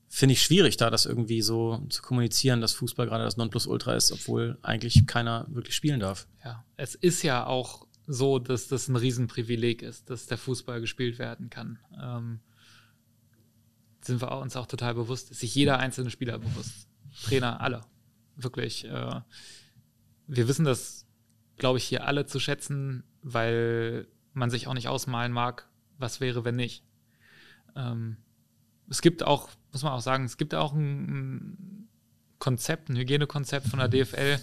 Finde ich schwierig, da das irgendwie so zu kommunizieren, dass Fußball gerade das Nonplusultra ist, obwohl eigentlich keiner wirklich spielen darf. Ja, es ist ja auch so, dass das ein Riesenprivileg ist, dass der Fußball gespielt werden kann. Ähm, sind wir uns auch total bewusst, ist sich jeder einzelne Spieler bewusst. Trainer, alle wirklich. Äh, wir wissen das, glaube ich, hier alle zu schätzen, weil man sich auch nicht ausmalen mag, was wäre, wenn nicht. Ähm, es gibt auch, muss man auch sagen, es gibt auch ein, ein Konzept, ein Hygienekonzept von der DFL,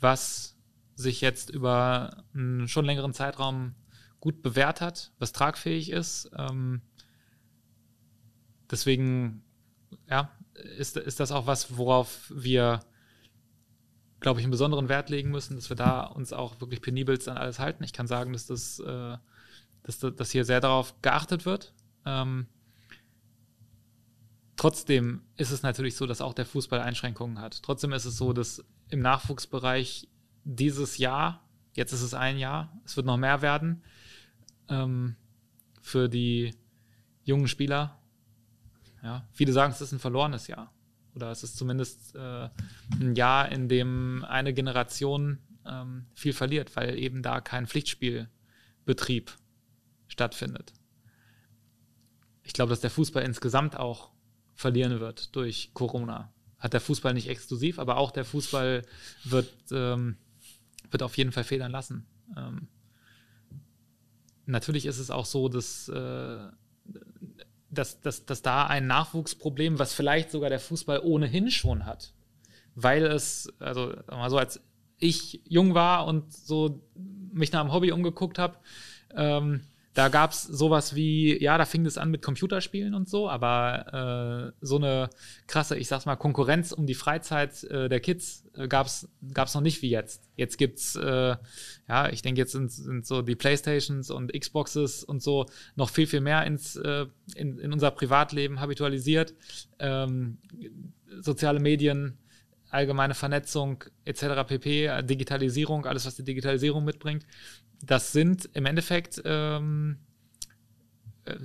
was sich jetzt über einen schon längeren Zeitraum gut bewährt hat, was tragfähig ist. Ähm, deswegen, ja, ist, ist das auch was, worauf wir glaube ich, einen besonderen Wert legen müssen, dass wir da uns auch wirklich penibelst an alles halten. Ich kann sagen, dass das, äh, dass, dass hier sehr darauf geachtet wird. Ähm, trotzdem ist es natürlich so, dass auch der Fußball Einschränkungen hat. Trotzdem ist es so, dass im Nachwuchsbereich dieses Jahr, jetzt ist es ein Jahr, es wird noch mehr werden, ähm, für die jungen Spieler. Ja, viele sagen, es ist ein verlorenes Jahr. Oder es ist zumindest äh, ein Jahr, in dem eine Generation ähm, viel verliert, weil eben da kein Pflichtspielbetrieb stattfindet. Ich glaube, dass der Fußball insgesamt auch verlieren wird durch Corona. Hat der Fußball nicht exklusiv, aber auch der Fußball wird, ähm, wird auf jeden Fall federn lassen. Ähm, natürlich ist es auch so, dass äh, dass, dass, dass da ein Nachwuchsproblem, was vielleicht sogar der Fußball ohnehin schon hat, weil es, also mal so, als ich jung war und so mich nach einem Hobby umgeguckt habe, ähm, da gab es sowas wie, ja, da fing es an mit Computerspielen und so, aber äh, so eine krasse, ich sag's mal, Konkurrenz um die Freizeit äh, der Kids äh, gab's gab's noch nicht wie jetzt. Jetzt gibt's, äh, ja, ich denke, jetzt sind, sind so die Playstations und Xboxes und so noch viel, viel mehr ins, äh, in, in unser Privatleben habitualisiert. Ähm, soziale Medien, allgemeine Vernetzung etc. pp, Digitalisierung, alles, was die Digitalisierung mitbringt das sind im Endeffekt ähm, äh,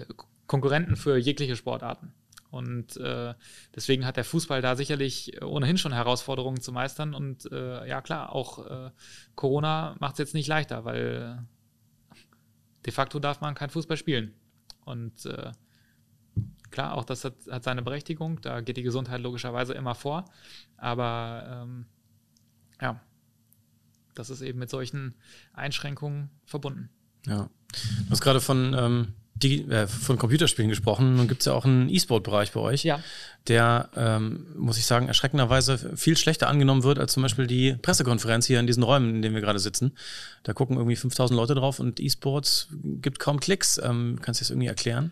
Konkurrenten für jegliche Sportarten. Und äh, deswegen hat der Fußball da sicherlich ohnehin schon Herausforderungen zu meistern. Und äh, ja, klar, auch äh, Corona macht es jetzt nicht leichter, weil de facto darf man kein Fußball spielen. Und äh, klar, auch das hat, hat, seine Berechtigung. Da geht die Gesundheit logischerweise immer vor. Aber ähm, ja, das ist eben mit solchen Einschränkungen verbunden. Ja. Du hast gerade von, ähm, die, äh, von Computerspielen gesprochen. Nun gibt es ja auch einen E-Sport-Bereich bei euch, ja. der, ähm, muss ich sagen, erschreckenderweise viel schlechter angenommen wird als zum Beispiel die Pressekonferenz hier in diesen Räumen, in denen wir gerade sitzen. Da gucken irgendwie 5000 Leute drauf und E-Sports gibt kaum Klicks. Ähm, kannst du das irgendwie erklären?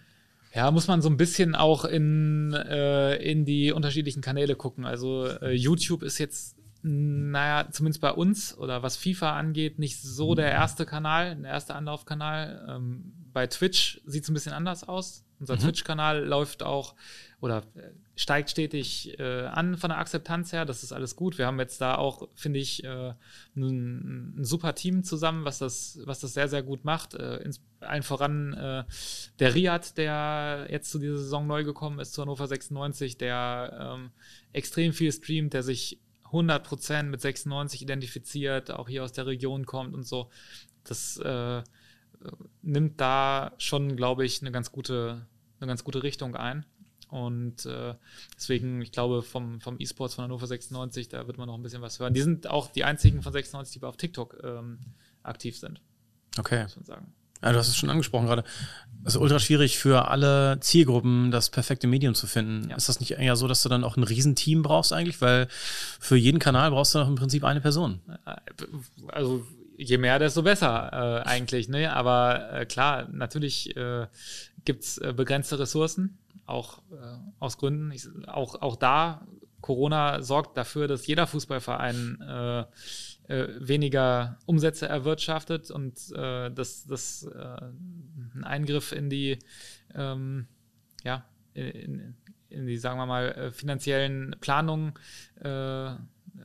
Ja, muss man so ein bisschen auch in, äh, in die unterschiedlichen Kanäle gucken. Also äh, YouTube ist jetzt naja, zumindest bei uns oder was FIFA angeht, nicht so der erste Kanal, der erste Anlaufkanal. Ähm, bei Twitch sieht es ein bisschen anders aus. Unser mhm. Twitch-Kanal läuft auch oder äh, steigt stetig äh, an von der Akzeptanz her. Das ist alles gut. Wir haben jetzt da auch, finde ich, äh, ein, ein, super Team zusammen, was das, was das sehr, sehr gut macht. Äh, ins, allen voran äh, der Riad, der jetzt zu dieser Saison neu gekommen ist, zu Hannover 96, der ähm, extrem viel streamt, der sich 100% mit 96 identifiziert, auch hier aus der Region kommt und so. Das äh, nimmt da schon, glaube ich, eine ganz gute, eine ganz gute Richtung ein. Und äh, deswegen, ich glaube, vom, vom E-Sports von Hannover 96, da wird man noch ein bisschen was hören. Die sind auch die einzigen von 96, die auf TikTok ähm, aktiv sind. Okay. Muss man sagen. Ja, du hast es schon angesprochen gerade. Es ist ultra schwierig für alle Zielgruppen, das perfekte Medium zu finden. Ja. Ist das nicht eher so, dass du dann auch ein Riesenteam brauchst eigentlich? Weil für jeden Kanal brauchst du noch im Prinzip eine Person. Also je mehr, desto besser äh, eigentlich. Ne? Aber äh, klar, natürlich äh, gibt es äh, begrenzte Ressourcen, auch äh, aus Gründen. Ich, auch, auch da, Corona sorgt dafür, dass jeder Fußballverein äh, äh, weniger Umsätze erwirtschaftet und äh, das, das äh, ein Eingriff in die, ähm, ja, in, in, die, sagen wir mal, äh, finanziellen Planungen äh,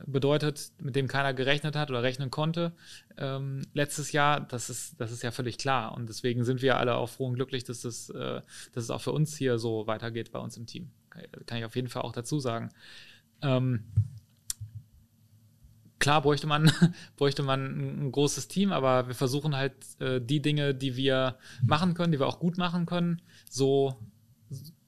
bedeutet, mit dem keiner gerechnet hat oder rechnen konnte ähm, letztes Jahr, das ist, das ist ja völlig klar. Und deswegen sind wir alle auch froh und glücklich, dass, das, äh, dass es auch für uns hier so weitergeht bei uns im Team. Kann ich auf jeden Fall auch dazu sagen. Ähm, klar bräuchte man, (laughs) bräuchte man ein großes Team, aber wir versuchen halt äh, die Dinge, die wir machen können, die wir auch gut machen können, so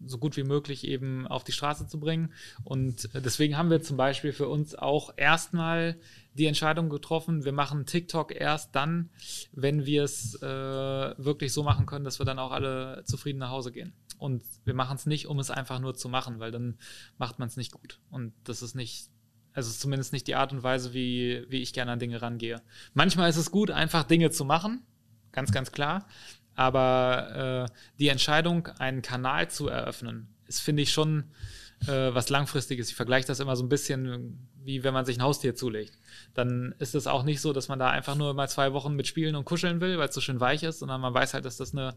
so gut wie möglich eben auf die Straße zu bringen. Und deswegen haben wir zum Beispiel für uns auch erstmal die Entscheidung getroffen, wir machen TikTok erst dann, wenn wir es äh, wirklich so machen können, dass wir dann auch alle zufrieden nach Hause gehen. Und wir machen es nicht, um es einfach nur zu machen, weil dann macht man es nicht gut. Und das ist nicht also zumindest nicht die Art und Weise, wie, wie ich gerne an Dinge rangehe. Manchmal ist es gut, einfach Dinge zu machen, ganz, ganz klar. Aber äh, die Entscheidung, einen Kanal zu eröffnen, ist, finde ich, schon äh, was Langfristiges. Ich vergleiche das immer so ein bisschen, wie wenn man sich ein Haustier zulegt. Dann ist es auch nicht so, dass man da einfach nur mal zwei Wochen mit spielen und kuscheln will, weil es so schön weich ist, sondern man weiß halt, dass das eine,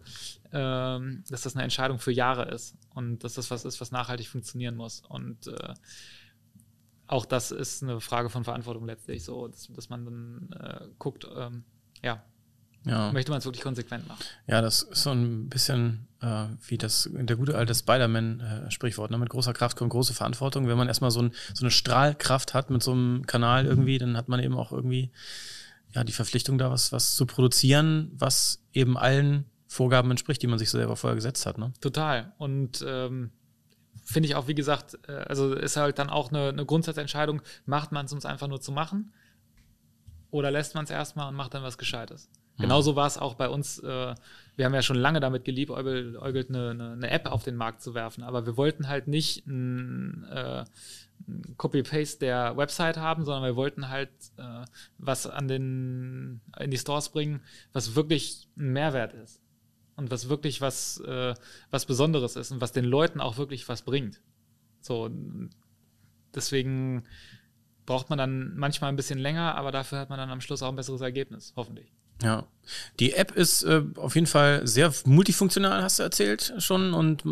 ähm, dass das eine Entscheidung für Jahre ist und dass das was ist, was nachhaltig funktionieren muss. Und äh, auch das ist eine Frage von Verantwortung letztlich, so, dass, dass man dann äh, guckt, ähm, ja, ja. möchte man es wirklich konsequent machen. Ja, das ist so ein bisschen äh, wie das der gute alte Spider-Man-Sprichwort. Äh, ne? Mit großer Kraft kommt große Verantwortung. Wenn man erstmal so, ein, so eine Strahlkraft hat mit so einem Kanal irgendwie, dann hat man eben auch irgendwie ja die Verpflichtung, da was, was zu produzieren, was eben allen Vorgaben entspricht, die man sich selber vorher gesetzt hat. Ne? Total. Und ähm, finde ich auch, wie gesagt, äh, also ist halt dann auch eine, eine Grundsatzentscheidung, macht man es, um es einfach nur zu machen? Oder lässt man es erstmal und macht dann was Gescheites? Mhm. Genauso war es auch bei uns. Äh, wir haben ja schon lange damit geliebäugelt, eine, eine, eine, App auf den Markt zu werfen, aber wir wollten halt nicht ein, äh, Copy-Paste der Website haben, sondern wir wollten halt äh, was an den, in die Stores bringen, was wirklich ein Mehrwert ist. und was wirklich was, äh, was Besonderes ist und was den Leuten auch wirklich was bringt. So, deswegen braucht man dann manchmal ein bisschen länger, aber dafür hat man dann am Schluss auch ein besseres Ergebnis, hoffentlich. Ja. Die App ist äh, auf jeden Fall sehr multifunktional, hast du erzählt schon. Und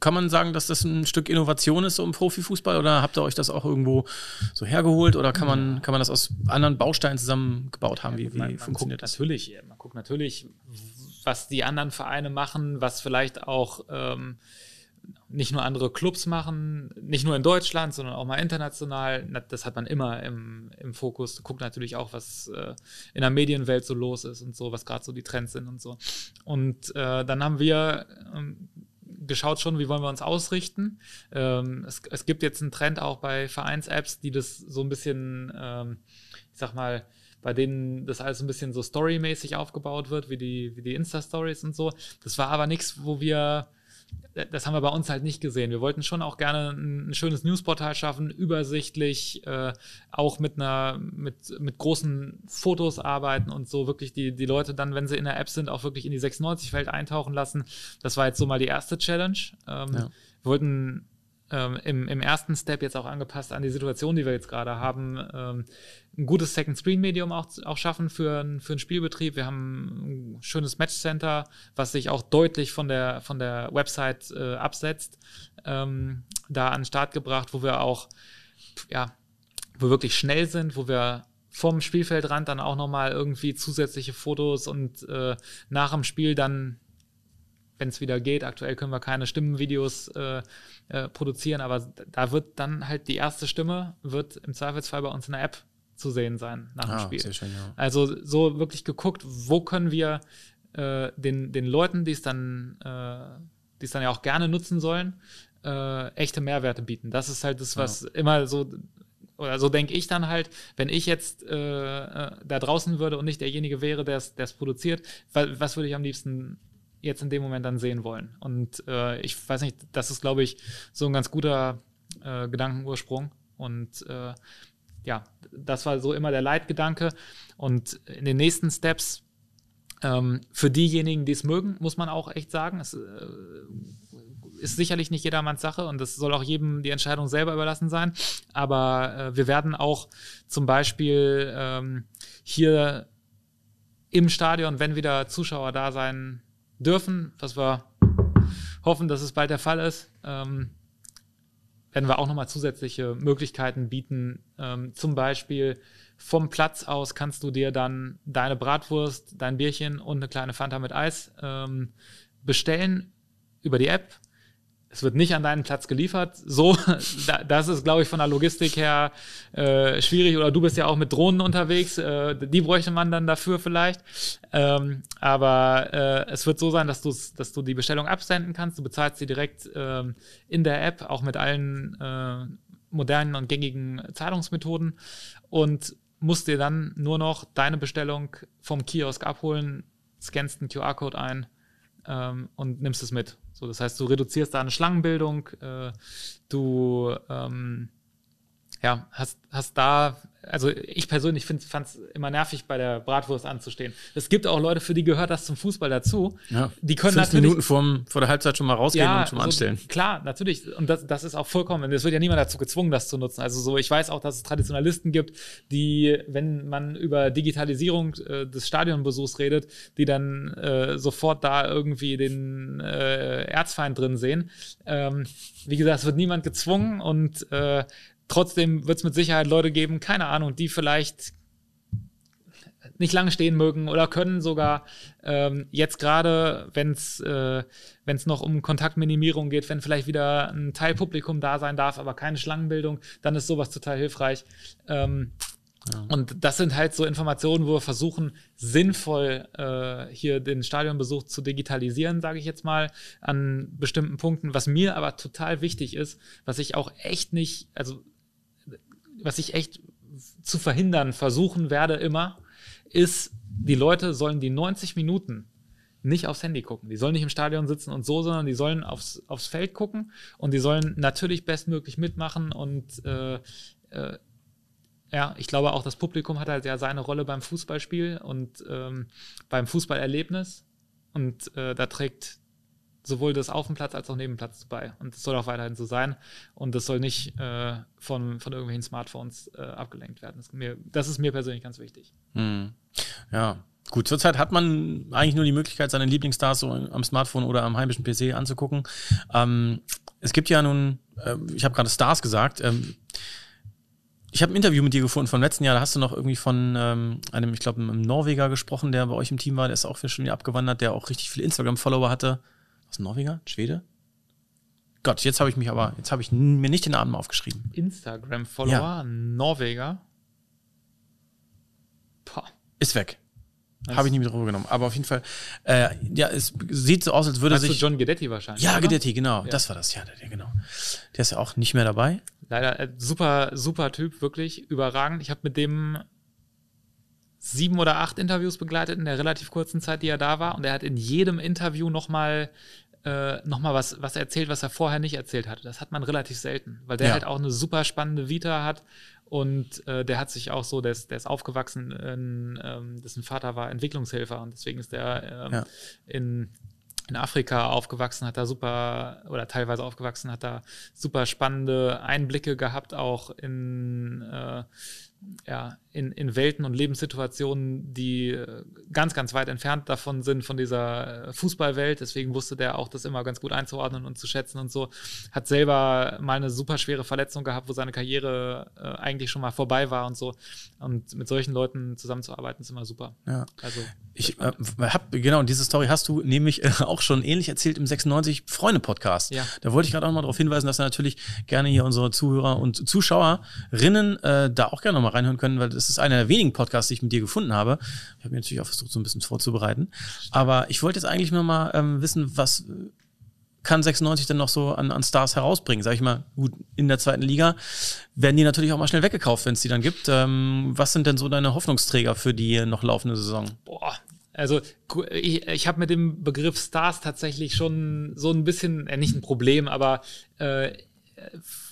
kann man sagen, dass das ein Stück Innovation ist so im Profifußball? Oder habt ihr euch das auch irgendwo so hergeholt? Oder kann man, kann man das aus anderen Bausteinen zusammengebaut haben? Wie, wie man, man funktioniert guckt das? Natürlich, man guckt natürlich, was die anderen Vereine machen, was vielleicht auch ähm, nicht nur andere Clubs machen, nicht nur in Deutschland, sondern auch mal international. Das hat man immer im, im Fokus. Guckt natürlich auch, was äh, in der Medienwelt so los ist und so, was gerade so die Trends sind und so. Und äh, dann haben wir ähm, geschaut schon, wie wollen wir uns ausrichten. Ähm, es, es, gibt jetzt einen Trend auch bei Vereins-Apps, die das so ein bisschen, ähm, ich sag mal, bei denen das alles ein bisschen so storymäßig aufgebaut wird, wie die, wie die Insta-Stories und so. Das war aber nichts, wo wir das haben wir bei uns halt nicht gesehen. Wir wollten schon auch gerne ein, schönes Newsportal schaffen, übersichtlich, äh, auch mit einer, mit, mit großen Fotos arbeiten und so wirklich die, die Leute dann, wenn sie in der App sind, auch wirklich in die 96-Welt eintauchen lassen. Das war jetzt so mal die erste Challenge. Ähm, ja. Wir wollten ähm, im, im ersten Step jetzt auch angepasst an die Situation, die wir jetzt gerade haben, ähm, ein gutes Second-Screen-Medium auch, auch schaffen für, für einen Spielbetrieb. Wir haben ein schönes Match-Center, was sich auch deutlich von der, von der Website äh, absetzt, ähm, da an den Start gebracht, wo wir auch, ja, wo wir wirklich schnell sind, wo wir vom Spielfeldrand dann auch nochmal irgendwie zusätzliche Fotos und äh, nach dem Spiel dann wenn es wieder geht. Aktuell können wir keine Stimmenvideos äh, äh, produzieren, aber da wird dann halt die erste Stimme, wird im Zweifelsfall bei uns in der App zu sehen sein nach dem ah, Spiel. Schön, ja. Also so wirklich geguckt, wo können wir äh, den, den Leuten, die es dann, äh, die es dann ja auch gerne nutzen sollen, äh, echte Mehrwerte bieten. Das ist halt das, was ja. immer so oder so denke ich dann halt, wenn ich jetzt äh, äh da draußen würde und nicht derjenige wäre, der es produziert, was, was würde ich am liebsten jetzt in dem Moment dann sehen wollen. Und äh, ich weiß nicht, das ist, glaube ich, so ein ganz guter äh, Gedankenursprung. Und äh, ja, das war so immer der Leitgedanke. Und in den nächsten Steps, ähm, für diejenigen, die es mögen, muss man auch echt sagen, es äh, ist sicherlich nicht jedermanns Sache und das soll auch jedem die Entscheidung selber überlassen sein. Aber äh, wir werden auch zum Beispiel ähm, hier im Stadion, wenn wieder Zuschauer da sein dürfen, was wir hoffen, dass es bald der Fall ist, ähm, werden wir auch nochmal zusätzliche Möglichkeiten bieten. Ähm, zum Beispiel vom Platz aus kannst du dir dann deine Bratwurst, dein Bierchen und eine kleine Fanta mit Eis ähm, bestellen über die App es wird nicht an deinen Platz geliefert. So, (laughs) das ist, glaube ich, von der Logistik her äh, schwierig. Oder du bist ja auch mit Drohnen unterwegs. Äh, die bräuchte man dann dafür vielleicht. Ähm, aber äh, es wird so sein, dass, dass du die Bestellung absenden kannst. Du bezahlst sie direkt ähm, in der App, auch mit allen äh, modernen und gängigen Zahlungsmethoden. Und musst dir dann nur noch deine Bestellung vom Kiosk abholen, scannst einen QR-Code ein ähm, und nimmst es mit. So, das heißt, du reduzierst da eine Schlangenbildung, äh, du ähm, ja, hast, hast da also ich persönlich fand es immer nervig, bei der Bratwurst anzustehen. Es gibt auch Leute, für die gehört das zum Fußball dazu. Ja. Die können Fünf Minuten vorm, vor der Halbzeit schon mal rausgehen ja, und schon mal so, anstellen. Klar, natürlich. Und das, das ist auch vollkommen. Es wird ja niemand dazu gezwungen, das zu nutzen. Also so, ich weiß auch, dass es Traditionalisten gibt, die, wenn man über Digitalisierung äh, des Stadionbesuchs redet, die dann äh, sofort da irgendwie den äh, Erzfeind drin sehen. Ähm, wie gesagt, es wird niemand gezwungen und äh, Trotzdem wird es mit Sicherheit Leute geben, keine Ahnung, die vielleicht nicht lange stehen mögen oder können sogar ähm, jetzt gerade, wenn es äh, wenn's noch um Kontaktminimierung geht, wenn vielleicht wieder ein Teil Publikum da sein darf, aber keine Schlangenbildung, dann ist sowas total hilfreich. Ähm, ja. Und das sind halt so Informationen, wo wir versuchen, sinnvoll äh, hier den Stadionbesuch zu digitalisieren, sage ich jetzt mal, an bestimmten Punkten. Was mir aber total wichtig ist, was ich auch echt nicht, also was ich echt zu verhindern versuchen werde immer, ist, die Leute sollen die 90 Minuten nicht aufs Handy gucken. Die sollen nicht im Stadion sitzen und so, sondern die sollen aufs, aufs Feld gucken und die sollen natürlich bestmöglich mitmachen und äh, äh, ja, ich glaube auch, das Publikum hat halt ja seine Rolle beim Fußballspiel und ähm, beim Fußballerlebnis. Und äh, da trägt sowohl das auf dem Platz als auch neben dem Platz bei. Und das soll auch weiterhin so sein. Und das soll nicht äh, von, von irgendwelchen Smartphones äh, abgelenkt werden. Das ist, mir, das ist mir persönlich ganz wichtig. Hm. Ja, Gut, zurzeit hat man eigentlich nur die Möglichkeit, seine Lieblingsstars so am Smartphone oder am heimischen PC anzugucken. Ähm, es gibt ja nun, äh, ich habe gerade Stars gesagt, ähm, ich habe ein Interview mit dir gefunden vom letzten Jahr, da hast du noch irgendwie von ähm, einem, ich glaube, einem Norweger gesprochen, der bei euch im Team war, der ist auch schon wieder abgewandert, der auch richtig viele Instagram-Follower hatte. Was, Norweger? Schwede? Gott, jetzt habe ich mich aber, jetzt habe ich mir nicht den Namen aufgeschrieben. Instagram-Follower, ja. Norweger. Poh. Ist weg. Habe ich nie mit rübergenommen. Aber auf jeden Fall, äh, ja, es sieht so aus, als würde sich. Du John Gedetti wahrscheinlich. Ja, oder? Gedetti, genau. Ja. Das war das, ja, der, genau. Der ist ja auch nicht mehr dabei. Leider, äh, super, super Typ, wirklich überragend. Ich habe mit dem sieben oder acht Interviews begleitet in der relativ kurzen Zeit, die er da war. Und er hat in jedem Interview nochmal äh, noch was, was erzählt, was er vorher nicht erzählt hatte. Das hat man relativ selten, weil der ja. halt auch eine super spannende Vita hat und äh, der hat sich auch so, der ist, der ist aufgewachsen, in, ähm, dessen Vater war Entwicklungshelfer und deswegen ist der ähm, ja. in, in Afrika aufgewachsen, hat da super, oder teilweise aufgewachsen, hat da super spannende Einblicke gehabt, auch in äh, ja, in, in Welten und Lebenssituationen, die äh, ganz, ganz weit entfernt davon sind, von dieser äh, Fußballwelt. Deswegen wusste der auch das immer ganz gut einzuordnen und zu schätzen und so. Hat selber mal eine super schwere Verletzung gehabt, wo seine Karriere äh, eigentlich schon mal vorbei war und so. Und mit solchen Leuten zusammenzuarbeiten ist immer super. Ja. Also, ich äh, habe, genau, diese Story hast du nämlich äh, auch schon ähnlich erzählt im 96 Freunde-Podcast. Ja. Da wollte ich gerade auch mal darauf hinweisen, dass natürlich gerne hier unsere Zuhörer und Zuschauerinnen äh, da auch gerne nochmal reinhören können, weil das ist einer der wenigen Podcasts, die ich mit dir gefunden habe. Ich habe mir natürlich auch versucht, so ein bisschen vorzubereiten. Aber ich wollte jetzt eigentlich nur mal ähm, wissen, was kann 96 denn noch so an, an Stars herausbringen? Sag ich mal, gut, in der zweiten Liga werden die natürlich auch mal schnell weggekauft, wenn es die dann gibt. Ähm, was sind denn so deine Hoffnungsträger für die noch laufende Saison? Boah, also ich, ich habe mit dem Begriff Stars tatsächlich schon so ein bisschen, äh, nicht ein Problem, aber äh,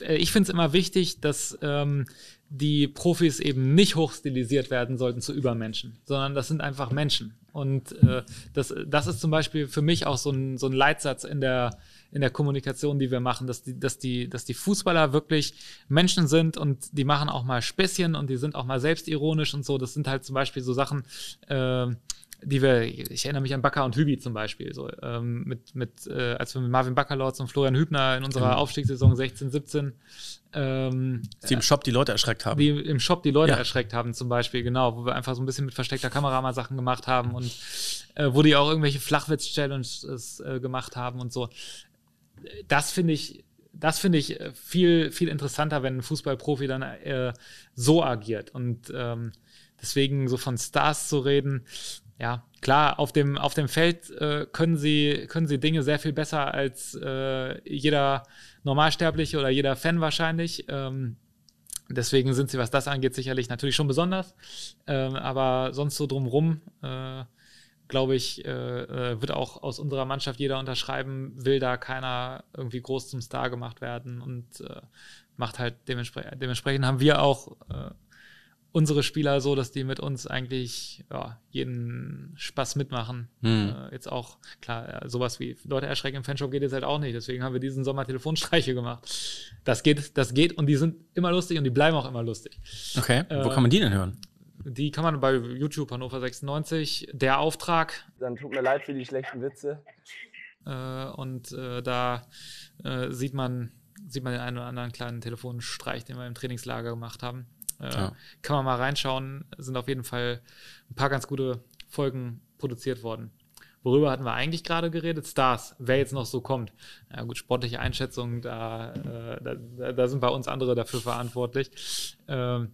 ich finde es immer wichtig, dass ähm, die Profis eben nicht hochstilisiert werden sollten zu Übermenschen, sondern das sind einfach Menschen. Und äh, das, das ist zum Beispiel für mich auch so ein, so ein Leitsatz in der, in der Kommunikation, die wir machen, dass die, dass, die, dass die Fußballer wirklich Menschen sind und die machen auch mal Späßchen und die sind auch mal selbstironisch und so. Das sind halt zum Beispiel so Sachen, äh, die wir, ich erinnere mich an Bakker und Hübi zum Beispiel, so ähm, mit, mit äh, als wir mit Marvin Baccalords und Florian Hübner in unserer mhm. Aufstiegssaison 16, 17 ähm, die im Shop die Leute erschreckt haben. Die im Shop die Leute ja. erschreckt haben, zum Beispiel, genau, wo wir einfach so ein bisschen mit versteckter Kamera mal Sachen gemacht haben und äh, wo die auch irgendwelche Flachwitz-Challenges äh, gemacht haben und so. Das finde ich, das finde ich äh, viel, viel interessanter, wenn ein Fußballprofi dann äh, so agiert. Und ähm, deswegen so von Stars zu reden, ja, klar, auf dem, auf dem Feld äh, können, sie, können sie Dinge sehr viel besser als äh, jeder Normalsterbliche oder jeder Fan wahrscheinlich. Ähm, deswegen sind sie, was das angeht, sicherlich natürlich schon besonders. Ähm, aber sonst so drumrum, äh, glaube ich, äh, äh, wird auch aus unserer Mannschaft jeder unterschreiben, will da keiner irgendwie groß zum Star gemacht werden und äh, macht halt dementsprechend, dementsprechend haben wir auch unsere Spieler so, dass die mit uns eigentlich ja, jeden Spaß mitmachen. Hm. Äh, jetzt auch, klar, sowas wie Leute erschrecken im Fanshop geht jetzt halt auch nicht. Deswegen haben wir diesen Sommer Telefonstreiche gemacht. Das geht, das geht und die sind immer lustig und die bleiben auch immer lustig. Okay, äh, wo kann man die denn hören? Die kann man bei YouTube Hannover 96. Der Auftrag. Dann tut mir leid für die schlechten Witze. Äh, und äh, da äh, sieht man sieht man den einen oder anderen kleinen Telefonstreich, den wir im Trainingslager gemacht haben. Äh, ja. Kann man mal reinschauen. Sind auf jeden Fall ein paar ganz gute Folgen produziert worden. Worüber hatten wir eigentlich gerade geredet? Stars, wer jetzt noch so kommt. Ja gut, sportliche Einschätzung, da, äh, da, da, sind bei uns andere dafür verantwortlich. Ähm,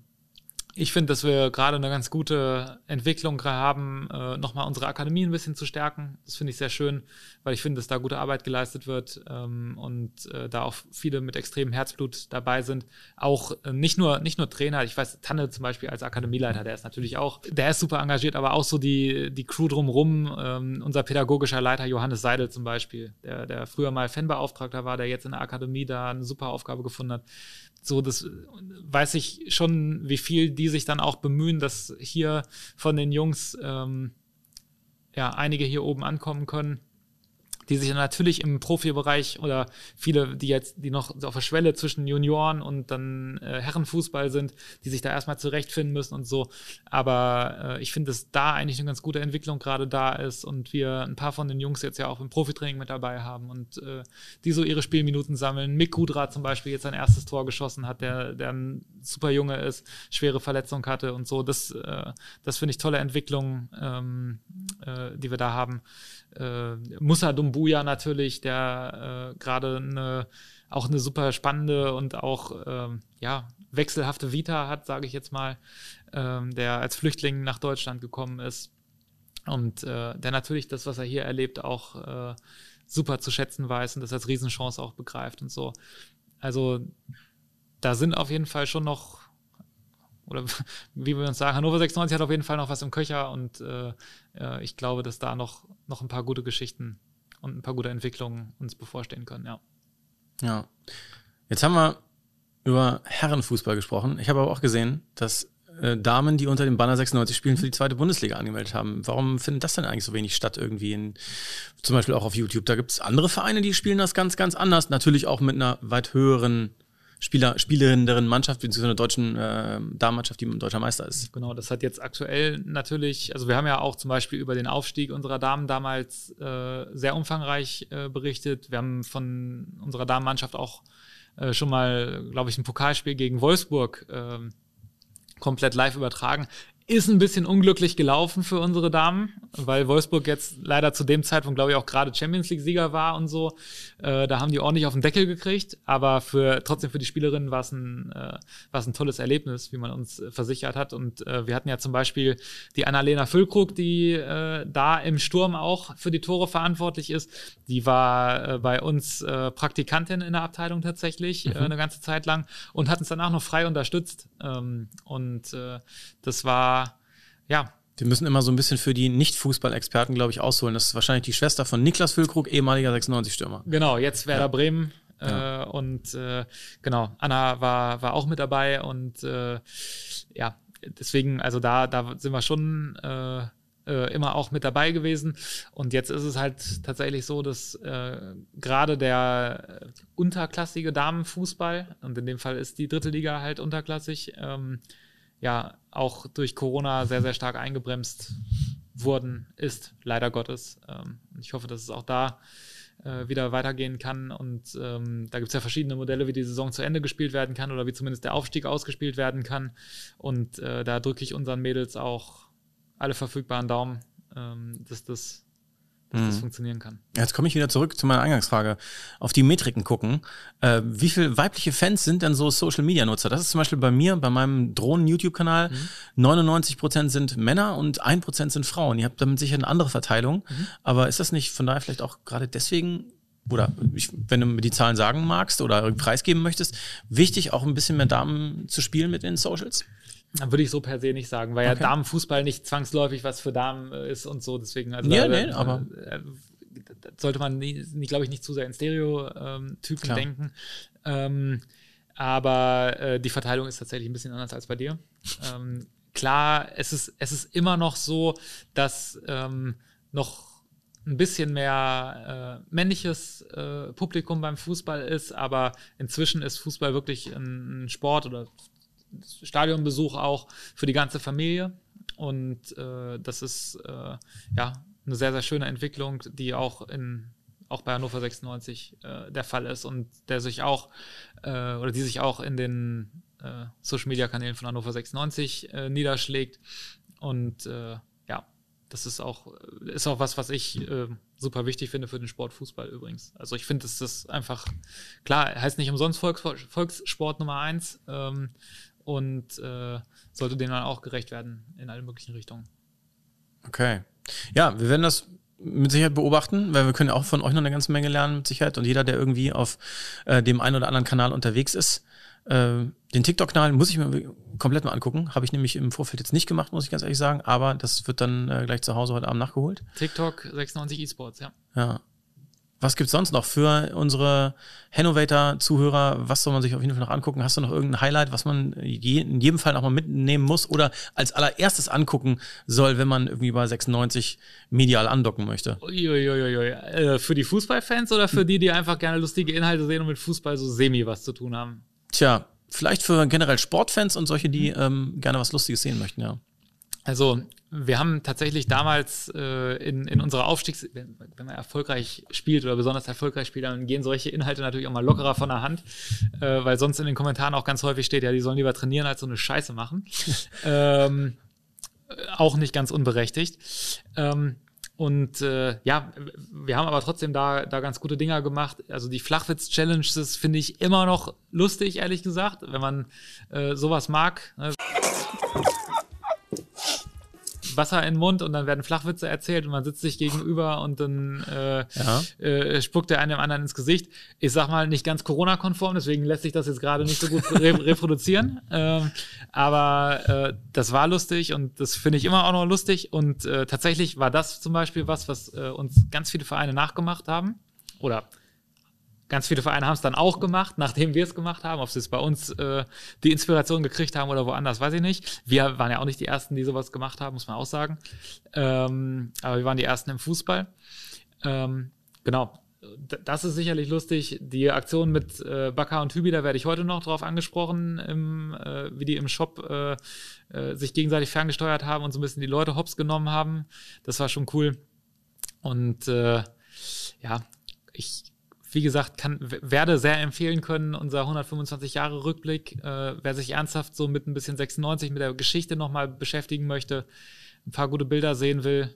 ich finde, dass wir gerade eine ganz gute Entwicklung haben, äh, nochmal unsere Akademie ein bisschen zu stärken. Das finde ich sehr schön, weil ich finde, dass da gute Arbeit geleistet wird ähm, und äh, da auch viele mit extremem Herzblut dabei sind. Auch äh, nicht nur nicht nur Trainer. Ich weiß, Tanne zum Beispiel als Akademieleiter, der ist natürlich auch, der ist super engagiert, aber auch so die die Crew drumrum. Ähm, unser pädagogischer Leiter Johannes Seidel zum Beispiel, der der früher mal Fanbeauftragter war, der jetzt in der Akademie da eine super Aufgabe gefunden hat so, das weiß ich schon, wie viel die sich dann auch bemühen, dass hier von den Jungs ähm, ja, einige hier oben ankommen können die sich natürlich im Profibereich oder viele, die jetzt, die noch auf der Schwelle zwischen Junioren und dann äh, Herrenfußball sind, die sich da erstmal zurechtfinden müssen und so. Aber äh, ich finde, dass da eigentlich eine ganz gute Entwicklung gerade da ist und wir ein paar von den Jungs jetzt ja auch im Profitraining mit dabei haben und äh, die so ihre Spielminuten sammeln. Mick Kudra zum Beispiel jetzt sein erstes Tor geschossen hat, der, der ein super Junge ist, schwere Verletzung hatte und so. Das, äh, das finde ich tolle Entwicklung, ähm, äh, die wir da haben äh, Musa Dumbuya natürlich, der äh, gerade eine, auch eine super spannende und auch ähm, ja, wechselhafte Vita hat, sage ich jetzt mal, ähm, der als Flüchtling nach Deutschland gekommen ist und äh, der natürlich das, was er hier erlebt, auch äh, super zu schätzen weiß und das als Riesenchance auch begreift und so. Also da sind auf jeden Fall schon noch oder (laughs) wie wir uns sagen, Hannover 96 hat auf jeden Fall noch was im Köcher und äh, äh, ich glaube, dass da noch, noch ein paar gute Geschichten und ein paar gute Entwicklungen uns bevorstehen können, ja. Ja. Jetzt haben wir über Herrenfußball gesprochen. Ich habe aber auch gesehen, dass äh, Damen, die unter dem Banner 96 spielen, für die zweite Bundesliga angemeldet haben. Warum findet das denn eigentlich so wenig statt irgendwie in, zum Beispiel auch auf YouTube? Da gibt es andere Vereine, die spielen das ganz, ganz anders. Natürlich auch mit einer weit höheren Spieler, Spielerin deren Mannschaft, beziehungsweise einer deutschen äh, Damenmannschaft, die deutscher Meister ist. Genau, das hat jetzt aktuell natürlich, also wir haben ja auch zum Beispiel über den Aufstieg unserer Damen damals äh, sehr umfangreich äh, berichtet. Wir haben von unserer Damenmannschaft auch äh, schon mal, glaube ich, ein Pokalspiel gegen Wolfsburg äh, komplett live übertragen. Ist ein bisschen unglücklich gelaufen für unsere Damen, weil Wolfsburg jetzt leider zu dem Zeitpunkt, glaube ich, auch gerade Champions League-Sieger war und so. Äh, da haben die ordentlich auf den Deckel gekriegt, aber für trotzdem für die Spielerinnen war es ein, äh, ein tolles Erlebnis, wie man uns äh, versichert hat. Und äh, wir hatten ja zum Beispiel die Annalena Füllkrug, die äh, da im Sturm auch für die Tore verantwortlich ist. Die war äh, bei uns äh, Praktikantin in der Abteilung tatsächlich äh, mhm. äh, eine ganze Zeit lang und hat uns danach noch frei unterstützt. Ähm, und äh, das war ja. Wir müssen immer so ein bisschen für die Nicht-Fußball-Experten, glaube ich, ausholen. Das ist wahrscheinlich die Schwester von Niklas Füllkrug, ehemaliger 96-Stürmer. Genau, jetzt Werder ja. Bremen. Ja. Äh, und äh, genau, Anna war, war auch mit dabei und äh, ja, deswegen, also da, da sind wir schon äh, äh, immer auch mit dabei gewesen. Und jetzt ist es halt tatsächlich so, dass äh, gerade der unterklassige Damenfußball, und in dem Fall ist die dritte Liga halt unterklassig, ähm, ja auch durch Corona sehr, sehr stark eingebremst worden ist, leider Gottes. Ähm, ich hoffe, dass es auch da äh, wieder weitergehen kann. Und ähm, da gibt es ja verschiedene Modelle, wie die Saison zu Ende gespielt werden kann oder wie zumindest der Aufstieg ausgespielt werden kann. Und äh, da drücke ich unseren Mädels auch alle verfügbaren Daumen, ähm, dass das dass mhm. das funktionieren kann. Jetzt komme ich wieder zurück zu meiner Eingangsfrage. Auf die Metriken gucken. Äh, wie viele weibliche Fans sind denn so Social Media Nutzer? Das ist zum Beispiel bei mir, bei meinem Drohnen-YouTube-Kanal. Mhm. 99 Prozent sind Männer und 1 Prozent sind Frauen. Ihr habt damit sicher eine andere Verteilung. Mhm. Aber ist das nicht von daher vielleicht auch gerade deswegen oder ich, wenn du mir die Zahlen sagen magst oder preisgeben möchtest, wichtig, auch ein bisschen mehr Damen zu spielen mit den Socials? Würde ich so per se nicht sagen, weil okay. ja Damenfußball nicht zwangsläufig was für Damen äh, ist und so. Deswegen, also ja, nee, aber äh, sollte man, glaube ich, nicht zu sehr in Stereotypen ähm, denken. Ähm, aber äh, die Verteilung ist tatsächlich ein bisschen anders als bei dir. Ähm, klar, es ist, es ist immer noch so, dass ähm, noch ein bisschen mehr äh, männliches äh, Publikum beim Fußball ist, aber inzwischen ist Fußball wirklich ein, ein Sport oder Stadionbesuch auch für die ganze Familie. Und äh, das ist äh, ja eine sehr, sehr schöne Entwicklung, die auch in auch bei Hannover 96 äh, der Fall ist und der sich auch äh, oder die sich auch in den äh, Social Media Kanälen von Hannover 96 äh, niederschlägt. Und ja, das ist auch, ist auch was, was ich super wichtig finde für den Sport Fußball übrigens. Also ich finde, das einfach, klar, heißt nicht umsonst Volks, Volkssport Nummer eins, ähm, und äh, sollte denen dann auch gerecht werden in allen möglichen Richtungen. Okay. Ja, wir werden das mit Sicherheit beobachten, weil wir können ja auch von euch noch eine ganze Menge lernen mit Sicherheit und jeder, der irgendwie auf äh, dem einen oder anderen Kanal unterwegs ist, äh, den TikTok-Kanal muss ich mir komplett mal angucken. Habe ich nämlich im Vorfeld jetzt nicht gemacht, muss ich ganz ehrlich sagen, aber das wird dann äh, gleich zu Hause heute Abend nachgeholt. TikTok 96 eSports, ja. Ja. Was gibt's sonst noch für unsere Hannovator-Zuhörer? Was soll man sich auf jeden Fall noch angucken? Hast du noch irgendein Highlight, was man je, in jedem Fall noch mal mitnehmen muss oder als allererstes angucken soll, wenn man irgendwie bei 96 medial andocken möchte? Uiuiuiui. Äh, für die Fußballfans oder für die, die einfach gerne lustige Inhalte sehen und mit Fußball so semi was zu tun haben? Tja, vielleicht für generell Sportfans und solche, die ähm, gerne was Lustiges sehen möchten, ja. Also wir haben tatsächlich damals äh, in, in unserer Aufstiegs... Wenn, wenn, man erfolgreich spielt oder besonders erfolgreich spielt, dann gehen solche Inhalte natürlich auch mal lockerer von der Hand, äh, weil sonst in den Kommentaren auch ganz häufig steht, ja, die sollen lieber trainieren, als so eine Scheiße machen. (laughs) ähm, auch nicht ganz unberechtigt. Ähm, und äh, ja, wir haben aber trotzdem da, da ganz gute Dinger gemacht. Also die Flachwitz-Challenge, das finde ich immer noch lustig, ehrlich gesagt, wenn man äh, sowas mag. Wasser in den Mund und dann werden Flachwitze erzählt und man sitzt sich gegenüber und dann äh, ja. äh, spuckt der eine dem anderen ins Gesicht. Ich sag mal, nicht ganz Corona-konform, deswegen lässt sich das jetzt gerade nicht so gut re reproduzieren. (laughs) Ähm, aber äh, das war lustig und das finde ich immer auch noch lustig. Und äh, tatsächlich war das zum Beispiel was, was äh, uns ganz viele Vereine nachgemacht haben. Oder Ganz viele Vereine haben es dann auch gemacht, nachdem wir es gemacht haben. Ob sie es bei uns äh, die Inspiration gekriegt haben oder woanders, weiß ich nicht. Wir waren ja auch nicht die Ersten, die sowas gemacht haben, muss man auch sagen. Ähm, aber wir waren die Ersten im Fußball. Ähm, genau. Das ist sicherlich lustig. Die Aktion mit äh, Baka und Hübi, da werde ich heute noch drauf angesprochen, im, äh, wie die im Shop äh, äh, sich gegenseitig ferngesteuert haben und so ein bisschen die Leute hops genommen haben. Das war schon cool. Und äh, ja, ich wie gesagt, kann, werde sehr empfehlen können, unser 125 Jahre Rückblick. Äh, wer sich ernsthaft so mit ein bisschen 96 mit der Geschichte nochmal beschäftigen möchte, ein paar gute Bilder sehen will,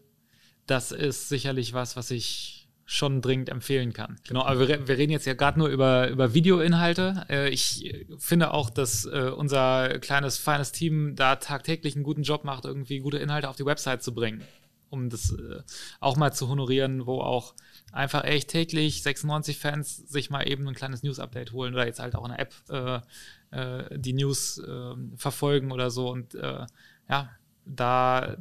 das ist sicherlich was, was ich schon dringend empfehlen kann. Genau, aber wir, wir reden jetzt ja gerade nur über, über Videoinhalte. Äh, ich finde auch, dass äh, unser kleines, feines Team da tagtäglich einen guten Job macht, irgendwie gute Inhalte auf die Website zu bringen, um das äh, auch mal zu honorieren, wo auch einfach echt täglich 96 Fans sich mal eben ein kleines News-Update holen oder jetzt halt auch eine App äh, äh, die News äh, verfolgen oder so. Und äh, ja, da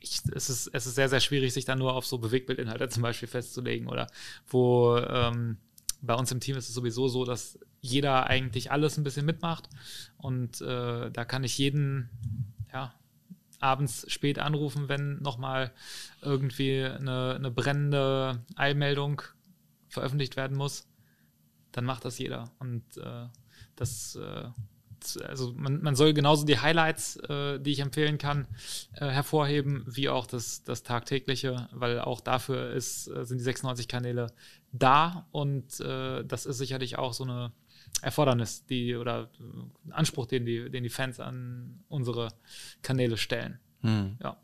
ich, es, ist, es ist sehr, sehr schwierig, sich dann nur auf so Bewegbildinhalte zum Beispiel festzulegen oder wo ähm, bei uns im Team ist es sowieso so, dass jeder eigentlich alles ein bisschen mitmacht und äh, da kann ich jeden ja, abends spät anrufen, wenn nochmal irgendwie eine, eine brennende Eilmeldung veröffentlicht werden muss. Dann macht das jeder. Und äh, das, äh, also man, man, soll genauso die Highlights, äh, die ich empfehlen kann, äh, hervorheben, wie auch das, das tagtägliche, weil auch dafür ist, äh, sind die 96 Kanäle da und äh, das ist sicherlich auch so eine Erfordernis, die oder Anspruch, den die, den die Fans an unsere Kanäle stellen. Hm. Ja.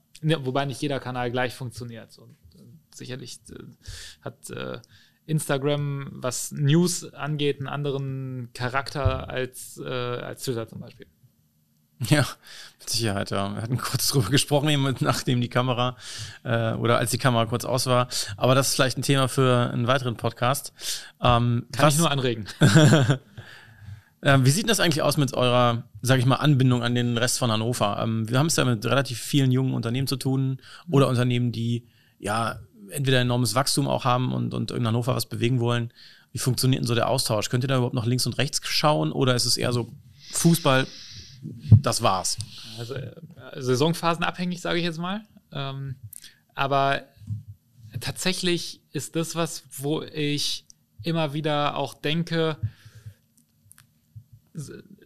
Wobei nicht jeder Kanal gleich funktioniert. Und äh, sicherlich äh, hat äh, Instagram, was News angeht, einen anderen Charakter als, äh, als Twitter zum Beispiel. Ja, mit Sicherheit, ja. Wir hatten kurz drüber gesprochen, nachdem die Kamera äh, oder als die Kamera kurz aus war. Aber das ist vielleicht ein Thema für einen weiteren Podcast. Ähm, Kann was, ich nur anregen. (laughs) Äh, wie sieht das eigentlich aus mit eurer, sag ich mal, Anbindung an den Rest von Hannover? Ähm, wir haben es ja mit relativ vielen jungen Unternehmen zu tun oder Unternehmen, die ja entweder enormes Wachstum auch haben und, und in Hannover was bewegen wollen. Wie funktioniert denn so der Austausch? Könnt ihr da überhaupt noch links und rechts schauen oder ist es eher so Fußball, das war's? Also äh, saisonphasenabhängig, sage ich jetzt mal. Ähm, aber tatsächlich ist das was, wo ich immer wieder auch denke,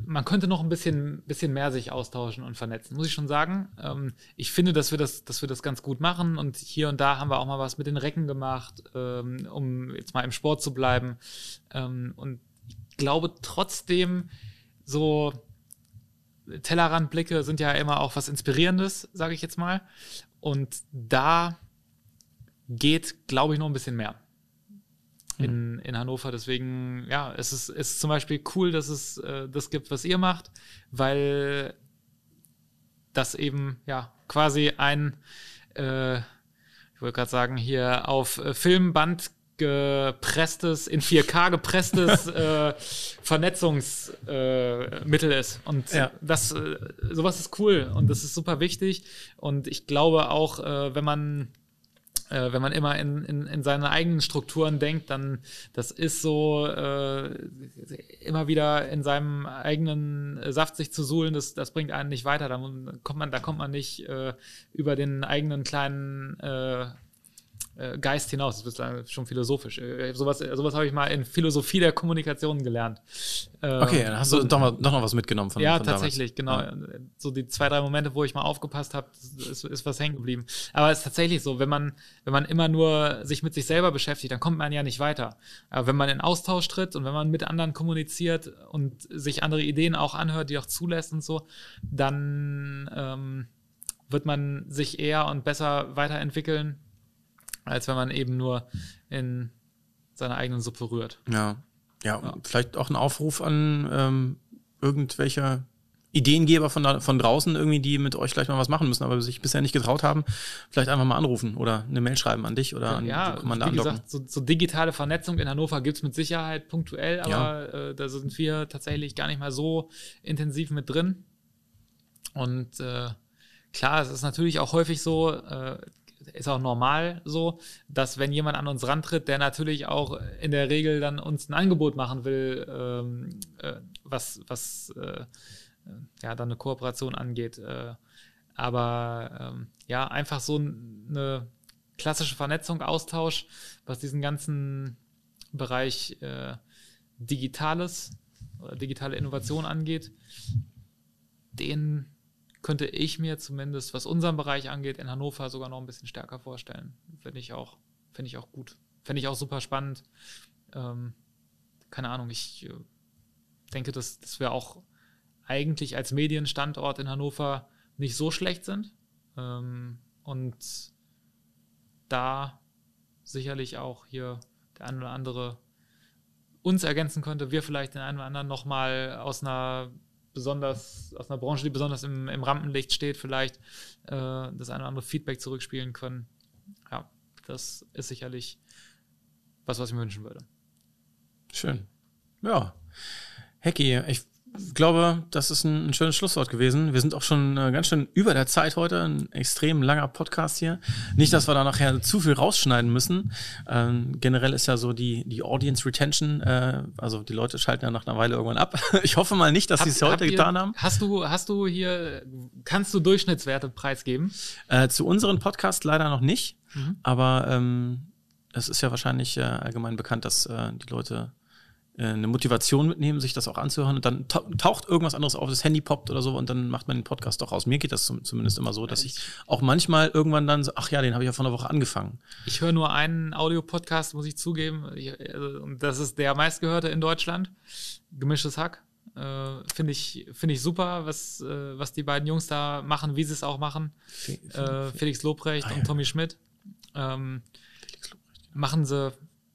man könnte noch ein bisschen, bisschen mehr sich austauschen und vernetzen, muss ich schon sagen. Ähm, ich finde, dass wir, das, dass wir das ganz gut machen und hier und da haben wir auch mal was mit den Recken gemacht, ähm, um jetzt mal im Sport zu bleiben. Ähm, und ich glaube trotzdem, so Tellerrandblicke sind ja immer auch was Inspirierendes, sage ich jetzt mal. Und da geht, glaube ich, noch ein bisschen mehr in, in Hannover. Deswegen, ja, es ist, es ist zum Beispiel cool, dass es äh, das gibt, was ihr macht, weil das eben, ja, quasi ein, äh, ich wollte gerade sagen, hier auf äh, Filmband gepresstes, in 4K gepresstes (laughs) äh, Vernetzungsmittel äh, ist. Und ja. das, äh, sowas ist cool und das ist super wichtig. Und ich glaube auch, äh, wenn man äh, wenn man immer in, in, in seine eigenen Strukturen denkt, dann das ist so äh, immer wieder in seinem eigenen Saft sich zu suhlen, das, das bringt einen nicht weiter. Da kommt man, da kommt man nicht äh, über den eigenen kleinen äh, äh, Geist hinaus. Das ist schon philosophisch. Äh, sowas sowas habe ich mal in Philosophie der Kommunikation gelernt. Ähm, okay, dann hast du doch, mal, doch noch was mitgenommen von Ja, von tatsächlich, damals. genau. Ja. So die zwei, drei Momente, wo ich mal aufgepasst habe, ist, ist was hängen geblieben. Aber es ist tatsächlich so, wenn man, wenn man immer nur sich mit sich selber beschäftigt, dann kommt man ja nicht weiter. Aber wenn man in Austausch tritt und wenn man mit anderen kommuniziert und sich andere Ideen auch anhört, die auch zulässt und so, dann ähm, wird man sich eher und besser weiterentwickeln als wenn man eben nur in seiner eigenen Suppe rührt. Ja, ja, ja. vielleicht auch ein Aufruf an ähm, irgendwelche Ideengeber von, da, von draußen irgendwie, die mit euch gleich mal was machen müssen, aber sich bisher nicht getraut haben, vielleicht einfach mal anrufen oder eine Mail schreiben an dich oder an ja, die Kommande wie gesagt, so, so, digitale Vernetzung in Hannover gibt es mit Sicherheit punktuell, aber ja. äh, da sind wir tatsächlich gar nicht mal so intensiv mit drin. Und äh, klar, es ist natürlich auch häufig so, äh, ist auch normal so, dass wenn jemand an uns rantritt, der natürlich auch in der Regel dann uns ein Angebot machen will, ähm, äh, was, was äh, ja dann eine Kooperation angeht. Äh, aber ähm, ja, einfach so eine klassische Vernetzung, Austausch, was diesen ganzen Bereich äh, Digitales oder digitale Innovation angeht, den könnte ich mir zumindest, was unseren Bereich angeht, in Hannover sogar noch ein bisschen stärker vorstellen. Finde ich auch, finde ich auch gut. Finde ich auch super spannend. Ähm, keine Ahnung, ich äh, denke, dass, dass wir auch eigentlich als Medienstandort in Hannover nicht so schlecht sind. Ähm, und da sicherlich auch hier der ein oder andere uns ergänzen könnte, wir vielleicht den einen oder anderen nochmal aus einer besonders aus einer Branche, die besonders im, im Rampenlicht steht, vielleicht äh, das eine oder andere Feedback zurückspielen können. Ja, das ist sicherlich was, was ich mir wünschen würde. Schön. Ja. Hecki, ich ich glaube, das ist ein, ein, schönes Schlusswort gewesen. Wir sind auch schon äh, ganz schön über der Zeit heute. Ein extrem langer Podcast hier. Nicht, dass wir da nachher zu viel rausschneiden müssen. Ähm, generell ist ja so die, die Audience Retention, äh, also die Leute schalten ja nach einer Weile irgendwann ab. (laughs) Ich hoffe mal nicht, dass sie es heute ihr, getan haben. Hast du, hast du hier, kannst du Durchschnittswerte preisgeben? Äh, zu unseren Podcast leider noch nicht. Mhm. Aber ähm, es ist ja wahrscheinlich äh, allgemein bekannt, dass äh, die Leute eine Motivation mitnehmen, sich das auch anzuhören und dann taucht irgendwas anderes auf, das Handy poppt oder so und dann macht man den Podcast doch aus. Mir geht das zumindest immer so, dass ich auch manchmal irgendwann dann so, ach ja, den habe ich ja vor einer Woche angefangen. Ich höre nur einen Audiopodcast, muss ich zugeben, also, und das ist der meistgehörte in Deutschland, Gemischtes Hack. Äh, Finde ich, find ich super, was, äh, was die beiden Jungs da machen, wie sie es auch machen. Felix, äh, Felix Lobrecht ah, und Tommy Schmidt. Ähm, Felix Lobrecht. Machen sie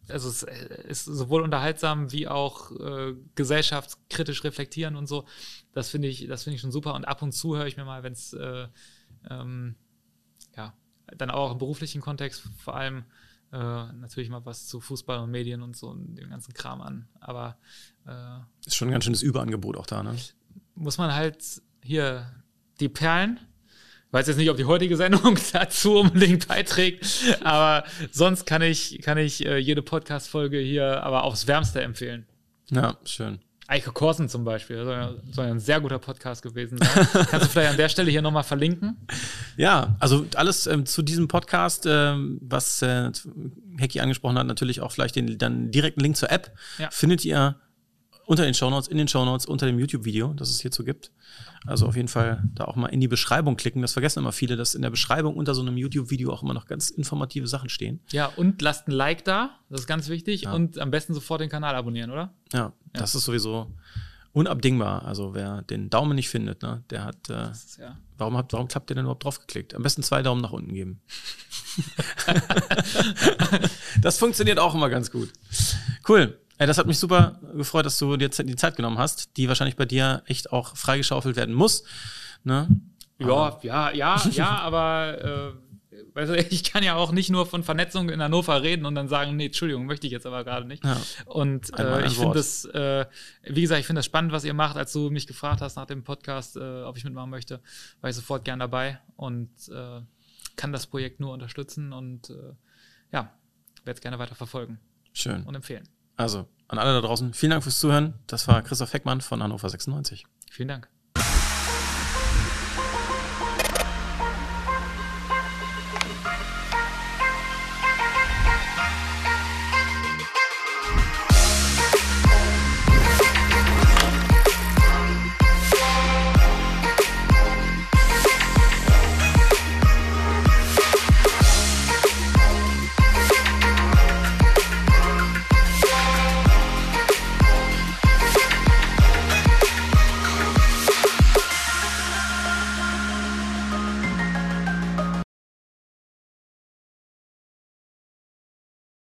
also es äh, ist sowohl unterhaltsam wie auch äh, gesellschaftskritisch reflektieren und so. Das finde ich, das finde ich schon super. Und ab und zu höre ich mir mal, wenn es äh, ähm, ja dann auch im beruflichen Kontext vor allem äh, natürlich mal was zu Fußball und Medien und so und dem ganzen Kram an. Aber äh, ist schon ein ganz schönes Überangebot auch da, ne? Muss man halt hier die Perlen weiß jetzt nicht, ob die heutige Sendung (laughs) dazu unbedingt beiträgt, aber sonst kann ich, kann ich äh, jede Podcast-Folge hier aber aufs Wärmste empfehlen. Ja, schön. Eike Korsen zum Beispiel, soll soll ja ein sehr guter Podcast gewesen sein. (laughs) Kannst du vielleicht an der Stelle hier nochmal verlinken? Ja, also alles ähm, zu diesem Podcast, ähm, was äh, Hecki angesprochen hat, natürlich auch vielleicht den dann direkten Link zur App, ja. findet ihr unter den Shownotes, in den Shownotes, unter dem YouTube-Video, das es hierzu gibt. Also auf jeden Fall da auch mal in die Beschreibung klicken. Das vergessen immer viele, dass in der Beschreibung unter so einem YouTube-Video auch immer noch ganz informative Sachen stehen. Ja, und lasst ein Like da, das ist ganz wichtig. Ja. Und am besten sofort den Kanal abonnieren, oder? Ja, ja, das ist sowieso unabdingbar. Also wer den Daumen nicht findet, ne, der hat. Äh, ist, ja. warum, habt, warum habt ihr denn überhaupt drauf geklickt? Am besten zwei Daumen nach unten geben. (laughs) das funktioniert auch immer ganz gut. Cool. Das hat mich super gefreut, dass du dir die Zeit genommen hast, die wahrscheinlich bei dir echt auch freigeschaufelt werden muss. Ne? Ja, ja, ja, ja, (laughs) aber äh, du, (laughs) ich kann ja auch nicht nur von Vernetzung in Hannover reden und dann sagen, nee, Entschuldigung, möchte ich jetzt aber gerade nicht. Ja. Und äh, ich finde das, äh, wie gesagt, ich finde das spannend, was ihr macht. Als du mich gefragt hast nach dem Podcast, äh, ob ich mitmachen möchte, war ich sofort gern dabei und äh, kann das Projekt nur unterstützen und äh, ja, werde es gerne weiter verfolgen Schön. und empfehlen. Also, an alle da draußen, vielen Dank fürs Zuhören. Das war Christoph Heckmann von Hannover 96. Vielen Dank.